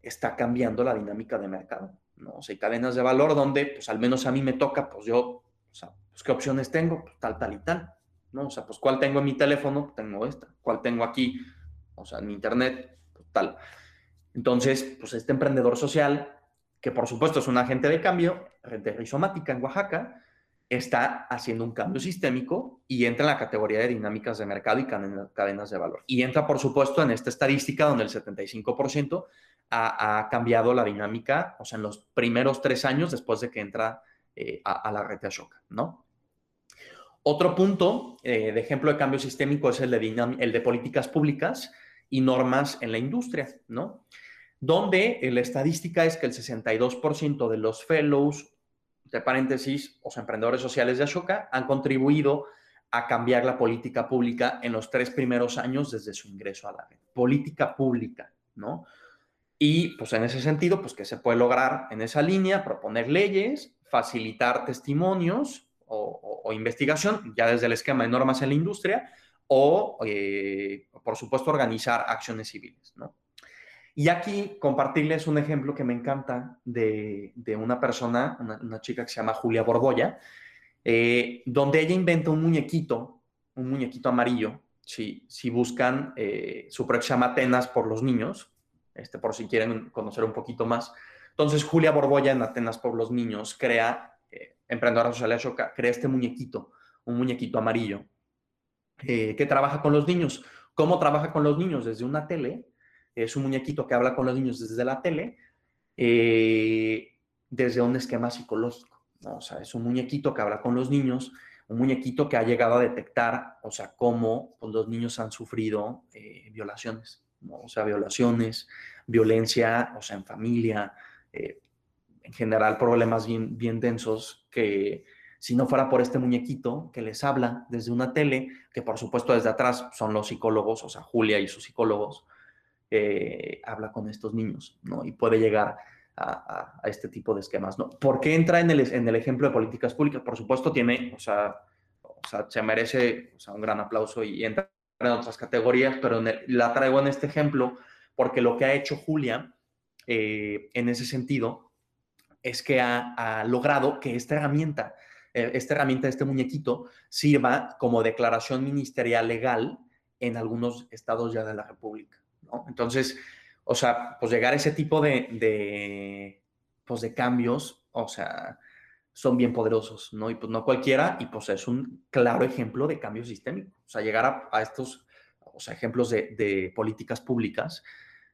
está cambiando la dinámica de mercado, ¿no? O sea, hay cadenas de valor donde, pues al menos a mí me toca, pues yo, o sea, pues, ¿qué opciones tengo? Pues, tal, tal y tal, ¿no? O sea, pues ¿cuál tengo en mi teléfono? Tengo esta. ¿Cuál tengo aquí? O sea, en internet, pues, tal. Entonces, pues este emprendedor social, que por supuesto es un agente de cambio, de rizomática en Oaxaca, está haciendo un cambio sistémico y entra en la categoría de dinámicas de mercado y cadenas de valor. Y entra, por supuesto, en esta estadística donde el 75% ha, cambiado la dinámica, o sea, en los primeros tres años después de que entra eh, a, la red de Ashoka, ¿no? Otro punto eh, de ejemplo de cambio sistémico es el de, políticas públicas y normas en la industria, ¿no? Donde la estadística es que el 62% de los fellows de paréntesis, los emprendedores sociales de Ashoka han contribuido a cambiar la política pública en los tres primeros años desde su ingreso a la red. Política pública, ¿no? Y pues en ese sentido, pues que se puede lograr en esa línea, proponer leyes, facilitar testimonios o, investigación, ya desde el esquema de normas en la industria, o, eh, por supuesto, organizar acciones civiles, ¿no? Y aquí compartirles un ejemplo que me encanta de, una persona, una, chica que se llama Julia Borbolla, eh, donde ella inventa un muñequito, un muñequito amarillo. Si, si buscan, eh, su proyecto se llama Atenas por los niños, este, por si quieren conocer un poquito más. Entonces, Julia Borbolla en Atenas por los niños crea, eh, Emprendedora Social crea este muñequito, un muñequito amarillo, eh, que trabaja con los niños. ¿Cómo trabaja con los niños? Desde una tele es un muñequito que habla con los niños desde la tele, eh, desde un esquema psicológico. O sea, es un muñequito que habla con los niños, un muñequito que ha llegado a detectar, o sea, cómo pues, los niños han sufrido eh, violaciones, o sea, violaciones, violencia, o sea, en familia, eh, en general problemas bien, bien densos que si no fuera por este muñequito que les habla desde una tele, que por supuesto desde atrás son los psicólogos, o sea, Julia y sus psicólogos, eh, habla con estos niños, ¿no? Y puede llegar a, este tipo de esquemas, ¿no? ¿Por qué entra en el, en el ejemplo de políticas públicas? Por supuesto, tiene, o sea, o sea se merece un gran aplauso y entra en otras categorías, pero la traigo en este ejemplo porque lo que ha hecho Julia eh, en ese sentido es que ha, logrado que esta herramienta, eh, esta herramienta, este muñequito, sirva como declaración ministerial legal en algunos estados ya de la República. Entonces, o sea, pues llegar a ese tipo de, de, pues de cambios, o sea, son bien poderosos, ¿no? Y pues no cualquiera, y pues es un claro ejemplo de cambio sistémico. O sea, llegar a, estos, o sea, ejemplos de, de políticas públicas,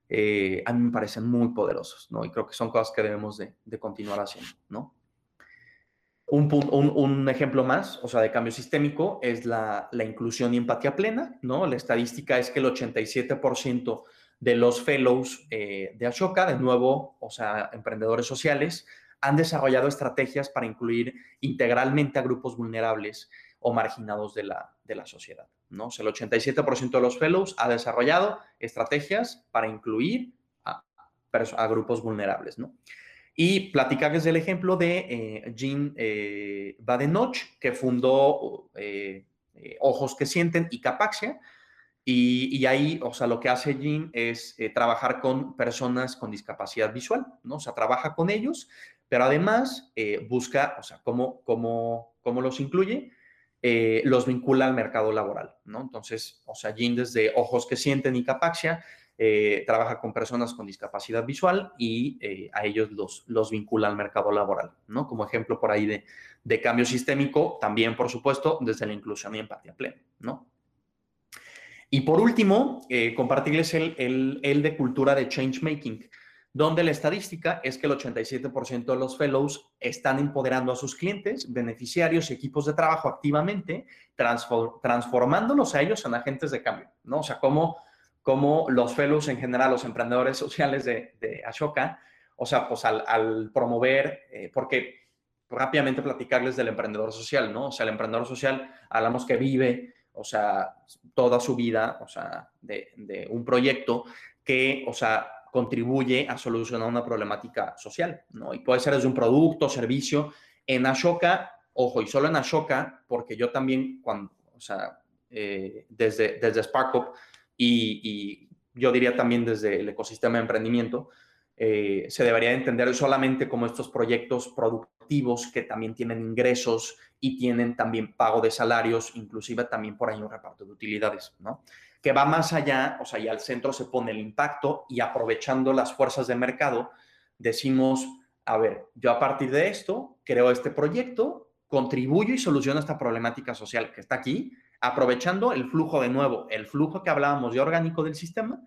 eh, a mí me parecen muy poderosos, ¿no? Y creo que son cosas que debemos de, continuar haciendo, ¿no? Un, ejemplo más, o sea, de cambio sistémico es la, inclusión y empatía plena, ¿no? La estadística es que el 87% de los fellows eh, de Ashoka, de nuevo, o sea, emprendedores sociales, han desarrollado estrategias para incluir integralmente a grupos vulnerables o marginados de la sociedad, ¿no? O sea, el 87% de los fellows ha desarrollado estrategias para incluir a, a grupos vulnerables, ¿no? Y platicarles del ejemplo de eh, Jean eh, Badenoch, que fundó eh, eh, Ojos que Sienten y Capaxia. Y, ahí, o sea, lo que hace Jean es trabajar con personas con discapacidad visual, ¿no? O sea, trabaja con ellos, pero además busca, o sea, cómo, cómo, cómo los incluye, los vincula al mercado laboral, ¿no? Entonces, o sea, Jean desde Ojos que Sienten y Capaxia eh, trabaja con personas con discapacidad visual y eh, a ellos los, los vincula al mercado laboral, ¿no? Como ejemplo por ahí de, de cambio sistémico, también, por supuesto, desde la inclusión y empatía plena, ¿no? Y por último, eh, compartirles el, el, el, de cultura de change making, donde la estadística es que el 87% de los fellows están empoderando a sus clientes, beneficiarios y equipos de trabajo activamente, transformándolos a ellos en agentes de cambio, ¿no? O sea, como los fellows en general, los emprendedores *laughs* sociales de, de Ashoka, o sea, pues al, promover, eh, porque rápidamente platicarles del emprendedor social, ¿no? O sea, el emprendedor social, hablamos que vive, o sea, toda su vida, o sea, de, de un proyecto que, o sea, contribuye a solucionar una problemática social, ¿no? Y puede ser desde un producto, servicio. En Ashoka, ojo, y solo en Ashoka, porque yo también, cuando, o sea, eh, desde, desde SparkUp, y, yo diría también desde el ecosistema de emprendimiento, eh, se debería entender solamente como estos proyectos productivos que también tienen ingresos y tienen también pago de salarios, inclusive también por ahí un reparto de utilidades, ¿no? Que va más allá, o sea, y al centro se pone el impacto y aprovechando las fuerzas de mercado, decimos, a ver, yo a partir de esto creo este proyecto, contribuyo y soluciono esta problemática social que está aquí, aprovechando el flujo de nuevo, el flujo que hablábamos de orgánico del sistema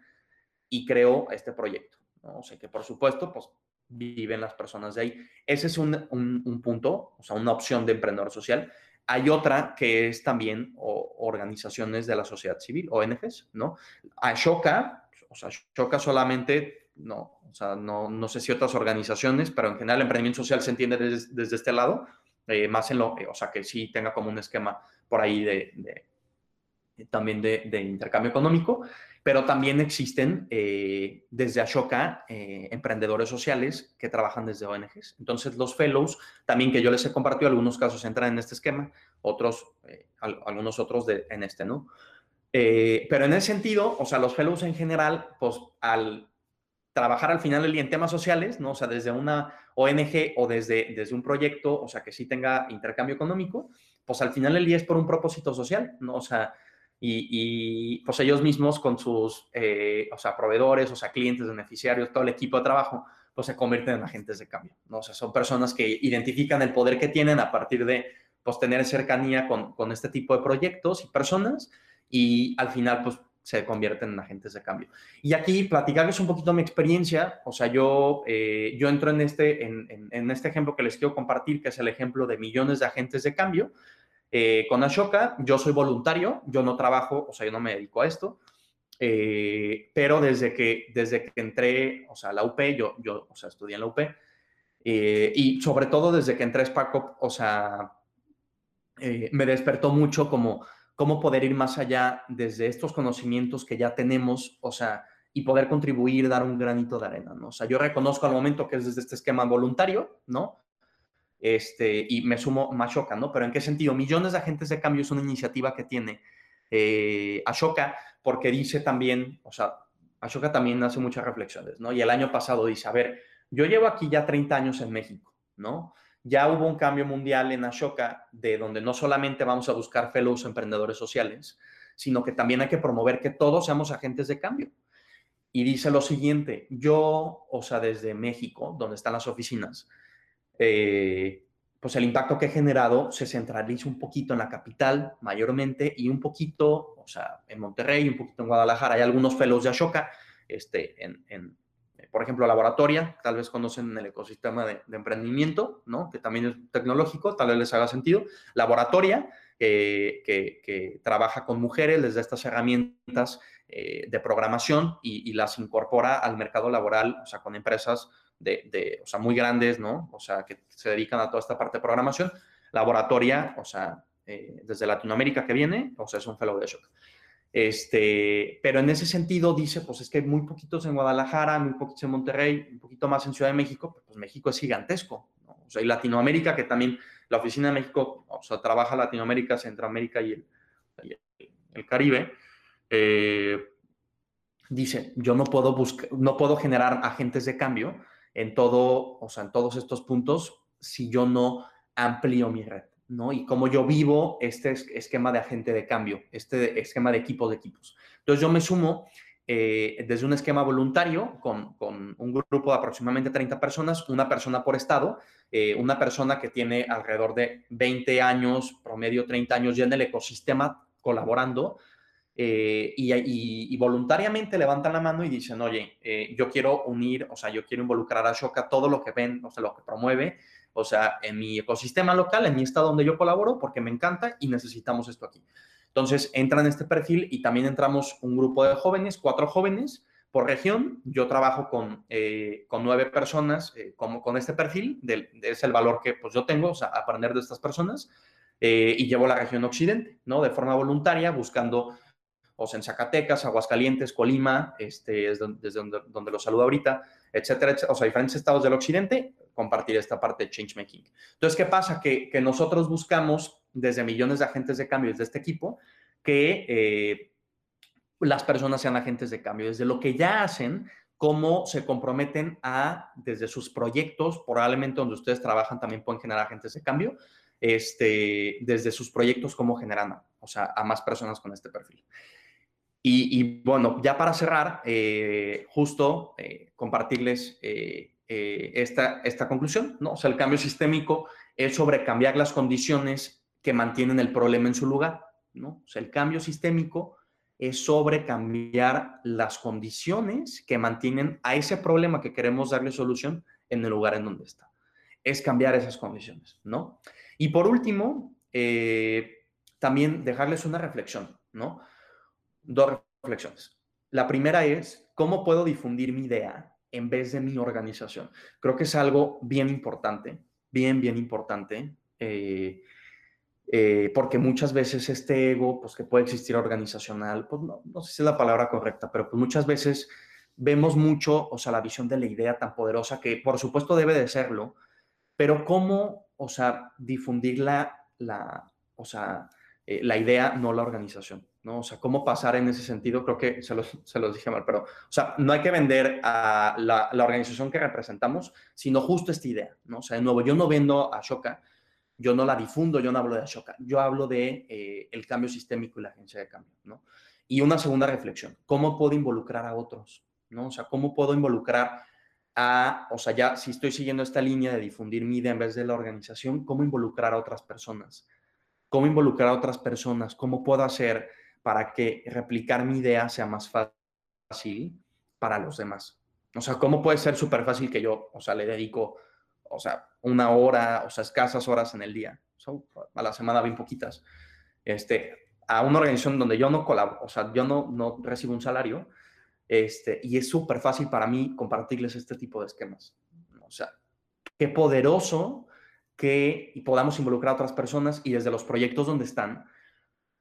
y creo este proyecto. ¿no? O sea que por supuesto, pues viven las personas de ahí. Ese es un, un, punto, o sea, una opción de emprendedor social. Hay otra que es también organizaciones de la sociedad civil, ONGs, ¿no? Ashoka, o sea, Ashoka solamente, no, o sea, no, no sé si otras organizaciones, pero en general el emprendimiento social se entiende desde, desde este lado, eh, más en lo, o sea, que sí tenga como un esquema por ahí de, de también de, de intercambio económico pero también existen eh, desde Ashoka eh, emprendedores sociales que trabajan desde ONGs. Entonces, los fellows, también que yo les he compartido, algunos casos entran en este esquema, otros, eh, algunos otros de, en este, ¿no? pero en ese sentido, o sea, los fellows en general, pues al trabajar al final del día en temas sociales, ¿no? O sea, desde una ONG o desde, desde un proyecto, o sea, que sí tenga intercambio económico, pues al final del día es por un propósito social, ¿no? O sea, y, pues ellos mismos con sus, eh, o sea, proveedores, o sea, clientes, beneficiarios, todo el equipo de trabajo, pues se convierten en agentes de cambio, ¿no? O sea, son personas que identifican el poder que tienen a partir de, pues, tener cercanía con, con este tipo de proyectos y personas y al final, pues, se convierten en agentes de cambio. Y aquí platicarles un poquito mi experiencia, o sea, yo, eh, yo entro en este, en, en, en, este ejemplo que les quiero compartir, que es el ejemplo de millones de agentes de cambio, eh, con Ashoka, yo soy voluntario, yo no trabajo, o sea, yo no me dedico a esto, eh, pero desde que, desde que entré, o sea, a la UP, yo, yo, o sea, estudié en la UP, eh, y sobre todo desde que entré a SparkUp, o sea, me despertó mucho como cómo poder ir más allá desde estos conocimientos que ya tenemos, o sea, y poder contribuir, dar un granito de arena, ¿no? O sea, yo reconozco al momento que es desde este esquema voluntario, ¿no? Este, y me sumo Ashoka, ¿no? Pero ¿en qué sentido? Millones de agentes de cambio es una iniciativa que tiene eh, Ashoka porque dice también, o sea, Ashoka también hace muchas reflexiones, ¿no? Y el año pasado dice, a ver, yo llevo aquí ya 30 años en México, ¿no? Ya hubo un cambio mundial en Ashoka de donde no solamente vamos a buscar fellows emprendedores sociales, sino que también hay que promover que todos seamos agentes de cambio. Y dice lo siguiente, yo, o sea, desde México, donde están las oficinas, eh, pues el impacto que he generado se centraliza un poquito en la capital mayormente y un poquito, o sea, en Monterrey, un poquito en Guadalajara. Hay algunos fellows de Ashoka, este, en, en por ejemplo, Laboratoria, tal vez conocen el ecosistema de, emprendimiento, ¿no? Que también es tecnológico, tal vez les haga sentido. Laboratoria, eh, que, que, trabaja con mujeres, les da estas herramientas eh, de programación y, y, las incorpora al mercado laboral, o sea, con empresas de, o sea, muy grandes, ¿no? O sea, que se dedican a toda esta parte de programación. Laboratoria, o sea, eh, desde Latinoamérica que viene, o sea, es un fellow de shock. Este, pero en ese sentido dice, pues es que hay muy poquitos en Guadalajara, muy poquitos en Monterrey, un poquito más en Ciudad de México, pues México es gigantesco, ¿no? O sea, y Latinoamérica, que también la oficina de México, o sea, trabaja Latinoamérica, Centroamérica y el, y el Caribe, eh, dice, yo no puedo buscar, no puedo generar agentes de cambio en todo, o sea, en todos estos puntos si yo no amplío mi red, ¿no? Y como yo vivo este esquema de agente de cambio, este esquema de equipos de equipos. Entonces yo me sumo eh, desde un esquema voluntario con, con, un grupo de aproximadamente 30 personas, una persona por estado, eh, una persona que tiene alrededor de 20 años, promedio 30 años ya en el ecosistema colaborando, eh, y, voluntariamente levantan la mano y dicen, oye, eh, yo quiero unir, o sea, yo quiero involucrar a Shoka todo lo que ven, o sea, lo que promueve, o sea, en mi ecosistema local, en mi estado donde yo colaboro, porque me encanta y necesitamos esto aquí. Entonces, entran en este perfil y también entramos un grupo de jóvenes, cuatro jóvenes por región. Yo trabajo con, eh, con nueve personas como, con este perfil, es el valor que pues, yo tengo, o sea, aprender de estas personas. y llevo la región occidente, ¿no? De forma voluntaria, buscando sea, en Zacatecas, Aguascalientes, Colima, este, es desde donde, donde los saludo ahorita, etcétera, etcétera, o sea, diferentes estados del occidente, compartir esta parte de changemaking. Entonces, ¿qué pasa? Que, que nosotros buscamos desde millones de agentes de cambio desde este equipo que eh, las personas sean agentes de cambio, desde lo que ya hacen, cómo se comprometen a, desde sus proyectos, probablemente donde ustedes trabajan también pueden generar agentes de cambio, este, desde sus proyectos, cómo generan, o sea, a más personas con este perfil. Y, bueno, ya para cerrar, eh, justo eh, compartirles eh, esta, esta conclusión, ¿no? O sea, el cambio sistémico es sobre cambiar las condiciones que mantienen el problema en su lugar, ¿no? O sea, el cambio sistémico es sobre cambiar las condiciones que mantienen a ese problema que queremos darle solución en el lugar en donde está. Es cambiar esas condiciones, ¿no? Y por último, también dejarles una reflexión, ¿no? Dos reflexiones. La primera es, ¿cómo puedo difundir mi idea en vez de mi organización? Creo que es algo bien importante, bien, bien importante, eh, eh, porque muchas veces este ego, pues que puede existir organizacional, pues no, no sé si es la palabra correcta, pero pues muchas veces vemos mucho, o sea, la visión de la idea tan poderosa que por supuesto debe de serlo, pero cómo, o sea, difundir la, o sea, eh, la idea, no la organización. ¿No? O sea, cómo pasar en ese sentido, creo que se los, se los dije mal, pero, o sea, no hay que vender a la, la, organización que representamos, sino justo esta idea, ¿no? O sea, de nuevo, yo no vendo a Ashoka, yo no la difundo, yo no hablo de Ashoka, yo hablo de eh, el cambio sistémico y la agencia de cambio, ¿no? Y una segunda reflexión, ¿cómo puedo involucrar a otros? ¿no? O sea, ¿cómo puedo involucrar a, o sea, ya si estoy siguiendo esta línea de difundir mi idea en vez de la organización, ¿cómo involucrar a otras personas? ¿Cómo involucrar a otras personas? ¿Cómo puedo hacer para que replicar mi idea sea más fácil para los demás. O sea, ¿cómo puede ser súper fácil que yo, o sea, le dedico, o sea, una hora, o sea, escasas horas en el día, a la semana bien poquitas, este, a una organización donde yo no colaboro, o sea, yo no, no recibo un salario, este, y es súper fácil para mí compartirles este tipo de esquemas. O sea, qué poderoso que podamos involucrar a otras personas y desde los proyectos donde están,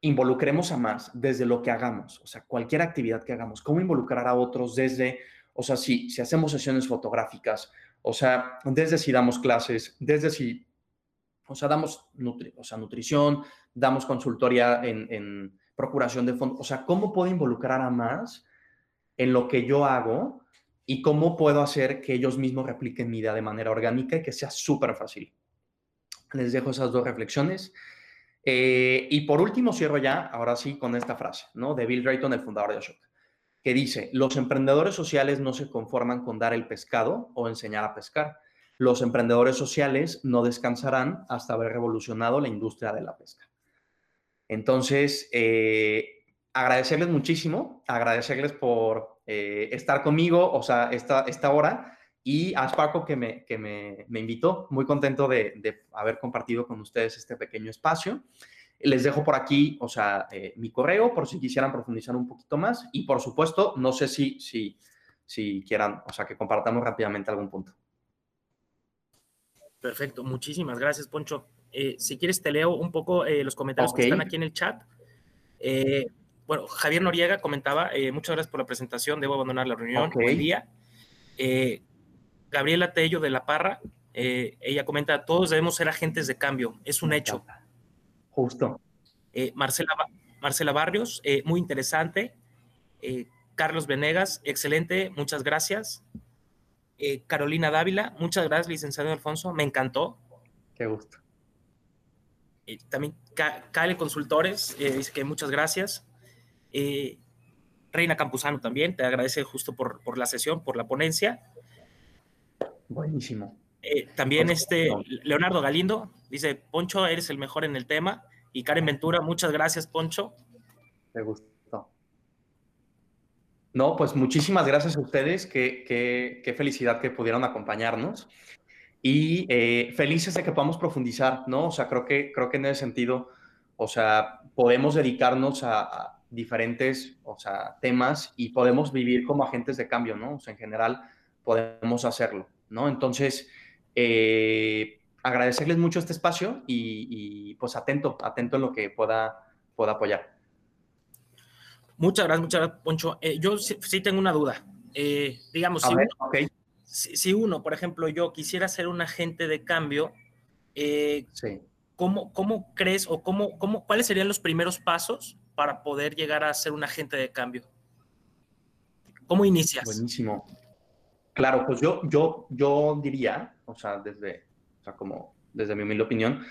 involucremos a más desde lo que hagamos, o sea, cualquier actividad que hagamos, cómo involucrar a otros desde, o sea, si, hacemos sesiones fotográficas, o sea, desde si damos clases, desde si, o sea, damos o sea, nutrición, damos consultoría en, en procuración de fondos, o sea, cómo puedo involucrar a más en lo que yo hago y cómo puedo hacer que ellos mismos repliquen mi idea de manera orgánica y que sea súper fácil. Les dejo esas dos reflexiones. Eh, y por último, cierro ya, ahora sí, con esta frase, ¿no? De Bill Drayton, el fundador de Ashoka, que dice, los emprendedores sociales no se conforman con dar el pescado o enseñar a pescar. Los emprendedores sociales no descansarán hasta haber revolucionado la industria de la pesca. Entonces, eh, agradecerles muchísimo, agradecerles por eh, estar conmigo, o sea, esta, esta hora, y a Sparko que me, que me, me invitó. Muy contento de, de, haber compartido con ustedes este pequeño espacio. Les dejo por aquí, o sea, eh, mi correo por si quisieran profundizar un poquito más. Y por supuesto, no sé si, si, si quieran, o sea, que compartamos rápidamente algún punto. Perfecto, muchísimas gracias, Poncho. Eh, si quieres, te leo un poco eh, los comentarios okay. que están aquí en el chat. Eh, bueno, Javier Noriega comentaba, eh, muchas gracias por la presentación, debo abandonar la reunión okay. hoy día. Eh, Gabriela Tello de La Parra, eh, ella comenta, todos debemos ser agentes de cambio, es un hecho. Justo. Eh, Marcela, Marcela Barrios, eh, muy interesante. Carlos Venegas, excelente, muchas gracias. Carolina Dávila, muchas gracias, licenciado Alfonso, me encantó. Qué gusto. también Kale Consultores, dice que muchas gracias. Reina Campuzano también, te agradece justo por, por la sesión, por la ponencia. Buenísimo. Eh, también este no. Leonardo Galindo dice, Poncho, eres el mejor en el tema. Y Karen Ventura, muchas gracias, Poncho. Me gustó. No, pues muchísimas gracias a ustedes. Qué, qué, qué felicidad que pudieron acompañarnos. Y eh, felices de que podamos profundizar, ¿no? O sea, creo que, creo que en ese sentido, o sea, podemos dedicarnos a, a diferentes, o sea, temas y podemos vivir como agentes de cambio, ¿no? O sea, en general podemos hacerlo. ¿No? Entonces, eh, agradecerles mucho este espacio y, y, pues atento, atento en lo que pueda, pueda apoyar. Muchas gracias, muchas gracias, Poncho. Eh, yo sí, sí, tengo una duda. Eh, digamos, si, ver, uno, okay. si, si, uno, por ejemplo, yo quisiera ser un agente de cambio, eh, sí. ¿cómo, ¿cómo, crees o cómo, cómo, cuáles serían los primeros pasos para poder llegar a ser un agente de cambio? ¿Cómo inicias? Buenísimo. Claro, pues yo, yo, yo diría, o sea, desde, o sea, como desde mi humilde opinión,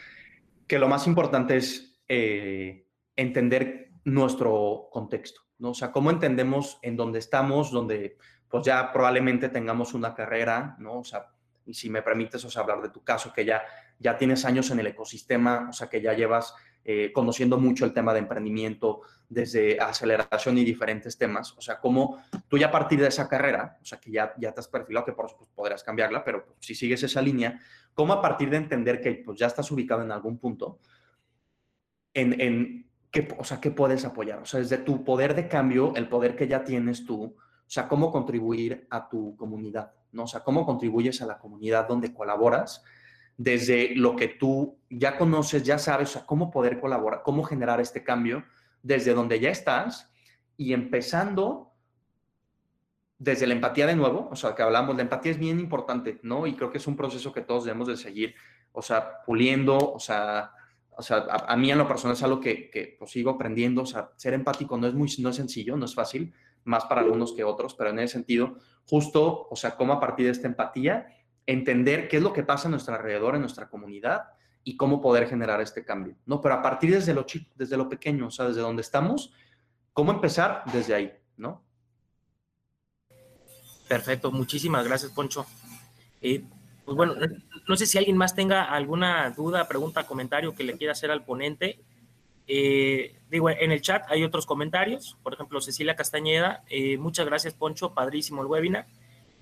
que lo más importante es eh, entender nuestro contexto, ¿no? O sea, cómo entendemos en dónde estamos, donde pues ya probablemente tengamos una carrera, ¿no? O sea, y si me permites, o sea, hablar de tu caso, que ya, ya tienes años en el ecosistema, o sea, que ya llevas eh, conociendo mucho el tema de emprendimiento, desde aceleración y diferentes temas, o sea, cómo tú ya a partir de esa carrera, o sea, que ya, ya te has perfilado, que por supuesto podrás cambiarla, pero pues, si sigues esa línea, cómo a partir de entender que pues ya estás ubicado en algún punto, en, en qué, o sea, qué puedes apoyar, o sea, desde tu poder de cambio, el poder que ya tienes tú, o sea, cómo contribuir a tu comunidad, ¿no? O sea, cómo contribuyes a la comunidad donde colaboras, desde lo que tú ya conoces, ya sabes, o sea, cómo poder colaborar, cómo generar este cambio desde donde ya estás y empezando desde la empatía de nuevo, o sea, que hablamos, la empatía es bien importante, ¿no? Y creo que es un proceso que todos debemos de seguir, o sea, puliendo, o sea, o sea, a, mí en lo personal es algo que, que pues, sigo aprendiendo, o sea, ser empático no es muy no es sencillo, no es fácil, más para algunos que otros, pero en ese sentido, justo, o sea, cómo a partir de esta empatía entender qué es lo que pasa a nuestro alrededor, en nuestra comunidad y cómo poder generar este cambio, ¿no? Pero a partir desde lo chico, desde lo pequeño, o sea, desde donde estamos, ¿cómo empezar desde ahí, ¿no? Perfecto, muchísimas gracias, Poncho. Eh, pues bueno, no sé si alguien más tenga alguna duda, pregunta, comentario que le quiera hacer al ponente. Eh, digo, en el chat hay otros comentarios, por ejemplo, Cecilia Castañeda, eh, muchas gracias, Poncho, padrísimo el webinar.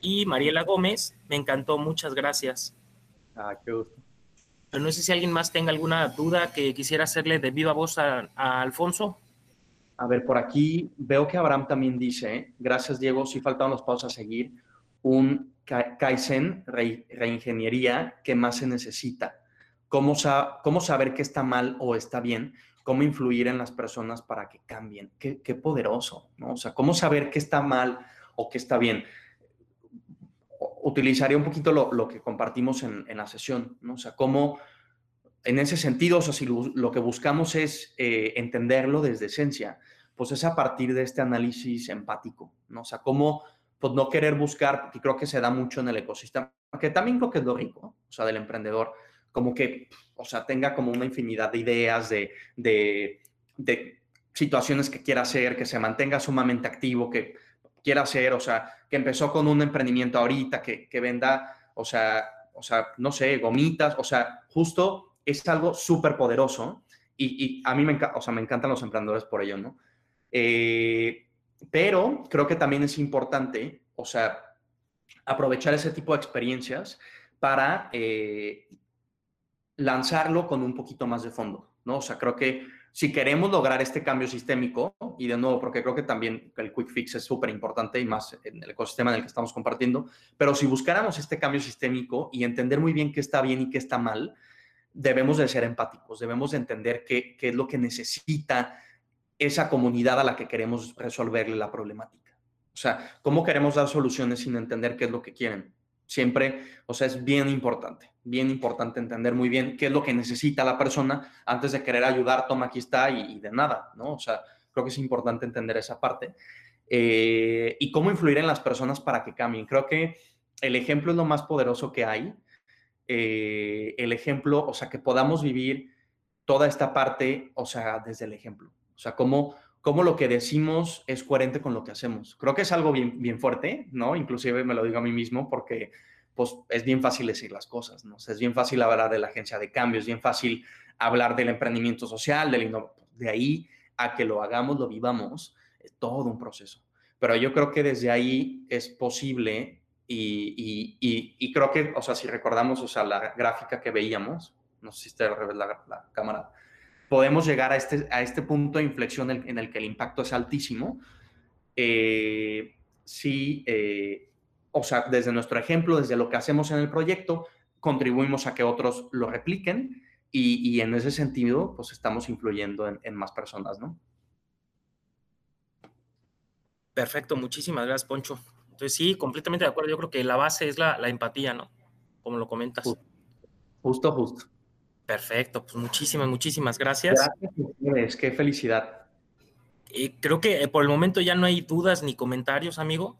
Y Mariela Gómez, me encantó, muchas gracias. Ah, qué gusto. Pero no sé si alguien más tenga alguna duda que quisiera hacerle de viva voz a, Alfonso. A ver, por aquí veo que Abraham también dice, gracias Diego, si faltan los pasos a seguir, un Kaizen, reingeniería, ¿qué más se necesita? ¿Cómo, ¿Cómo, saber qué está mal o está bien? ¿Cómo influir en las personas para que cambien? Qué, qué poderoso, ¿no? O sea, ¿cómo saber qué está mal o qué está bien? Utilizaría un poquito lo, que compartimos en, la sesión, ¿no? O sea, cómo, en ese sentido, o sea, si lo, que buscamos es eh, entenderlo desde esencia, pues es a partir de este análisis empático, ¿no? O sea, cómo, pues no querer buscar, porque creo que se da mucho en el ecosistema, que también creo que es lo rico, o sea, del emprendedor, como que, o sea, tenga como una infinidad de ideas, de, de, de situaciones que quiera hacer, que se mantenga sumamente activo, que quiera hacer, o sea, que empezó con un emprendimiento ahorita, que, que venda, o sea, o sea, no sé, gomitas, o sea, justo es algo súper poderoso y, a mí me, o sea, me encantan los emprendedores por ello, ¿no? Eh, pero creo que también es importante, o sea, aprovechar ese tipo de experiencias para eh, lanzarlo con un poquito más de fondo, ¿no? O sea, creo que si queremos lograr este cambio sistémico, y de nuevo, porque creo que también el quick fix es súper importante y más en el ecosistema en el que estamos compartiendo, pero si buscáramos este cambio sistémico y entender muy bien qué está bien y qué está mal, debemos de ser empáticos, debemos de entender qué, qué es lo que necesita esa comunidad a la que queremos resolverle la problemática. O sea, ¿cómo queremos dar soluciones sin entender qué es lo que quieren? Siempre, o sea, es bien importante, bien importante entender muy bien qué es lo que necesita la persona antes de querer ayudar, toma, aquí está y, de nada, ¿no? O sea, creo que es importante entender esa parte. Eh, y cómo influir en las personas para que cambien. Creo que el ejemplo es lo más poderoso que hay. Eh, el ejemplo, o sea, que podamos vivir toda esta parte, o sea, desde el ejemplo. O sea, cómo, cómo lo que decimos es coherente con lo que hacemos. Creo que es algo bien, bien fuerte, ¿no? Inclusive me lo digo a mí mismo porque pues es bien fácil decir las cosas, ¿no? es bien fácil hablar de la agencia de cambio, es bien fácil hablar del emprendimiento social, del de ahí a que lo hagamos, lo vivamos, es todo un proceso. Pero yo creo que desde ahí es posible y, y, creo que, o sea, si recordamos, o sea, la gráfica que veíamos, no sé si está al revés la, la cámara, podemos llegar a este, a este punto de inflexión en, el que el impacto es altísimo. Eh, si, eh, o sea, desde nuestro ejemplo, desde lo que hacemos en el proyecto, contribuimos a que otros lo repliquen y, en ese sentido, pues estamos influyendo en, más personas, ¿no? Perfecto, muchísimas gracias, Poncho. Entonces, sí, completamente de acuerdo. Yo creo que la base es la, empatía, ¿no? Como lo comentas. Justo, justo. Perfecto, pues muchísimas, muchísimas gracias. Gracias qué felicidad. creo que eh, por el momento ya no hay dudas ni comentarios, amigo.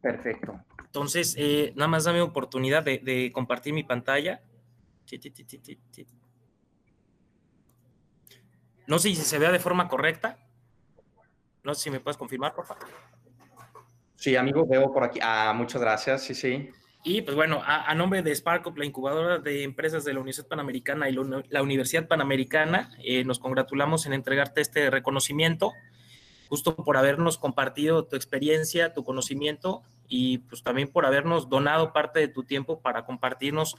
Perfecto. Entonces, eh, nada más dame oportunidad de, compartir mi pantalla. No sé si se vea de forma correcta. No sé si me puedes confirmar, por favor. Sí, amigo, veo por aquí. Ah, muchas gracias, sí, sí. Y pues bueno, a, nombre de SparkUp, la incubadora de empresas de la Universidad Panamericana y la Universidad Panamericana, eh, nos congratulamos en entregarte este reconocimiento, justo por habernos compartido tu experiencia, tu conocimiento y pues también por habernos donado parte de tu tiempo para compartirnos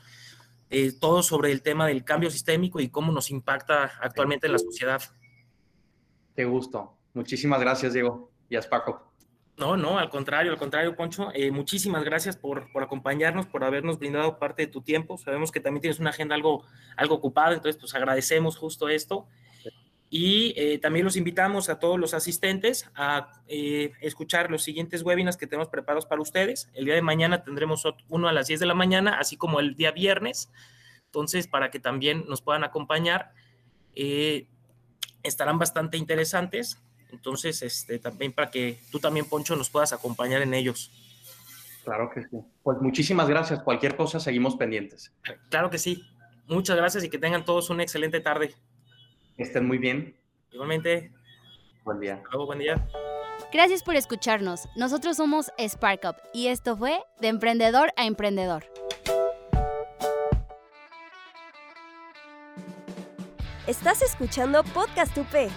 eh, todo sobre el tema del cambio sistémico y cómo nos impacta actualmente en la sociedad. Qué gusto. Muchísimas gracias, Diego. Y a SparkUp. No, no, al contrario, al contrario, Poncho. Eh, muchísimas gracias por, por, acompañarnos, por habernos brindado parte de tu tiempo. Sabemos que también tienes una agenda algo, algo ocupada, entonces pues agradecemos justo esto. Y eh, también los invitamos a todos los asistentes a eh, escuchar los siguientes webinars que tenemos preparados para ustedes. El día de mañana tendremos uno a las 10 de la mañana, así como el día viernes. Entonces, para que también nos puedan acompañar, estarán bastante interesantes. Entonces, este, también para que tú también, Poncho, nos puedas acompañar en ellos. Claro que sí. Pues muchísimas gracias. Cualquier cosa, seguimos pendientes. Claro que sí. Muchas gracias y que tengan todos una excelente tarde. Estén muy bien. Igualmente. Buen día. Luego, buen día. Gracias por escucharnos. Nosotros somos SparkUp y esto fue De Emprendedor a Emprendedor. Estás escuchando Podcast UP.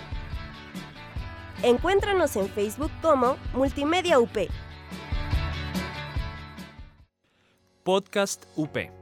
Encuéntranos en Facebook como Multimedia UP. Podcast UP.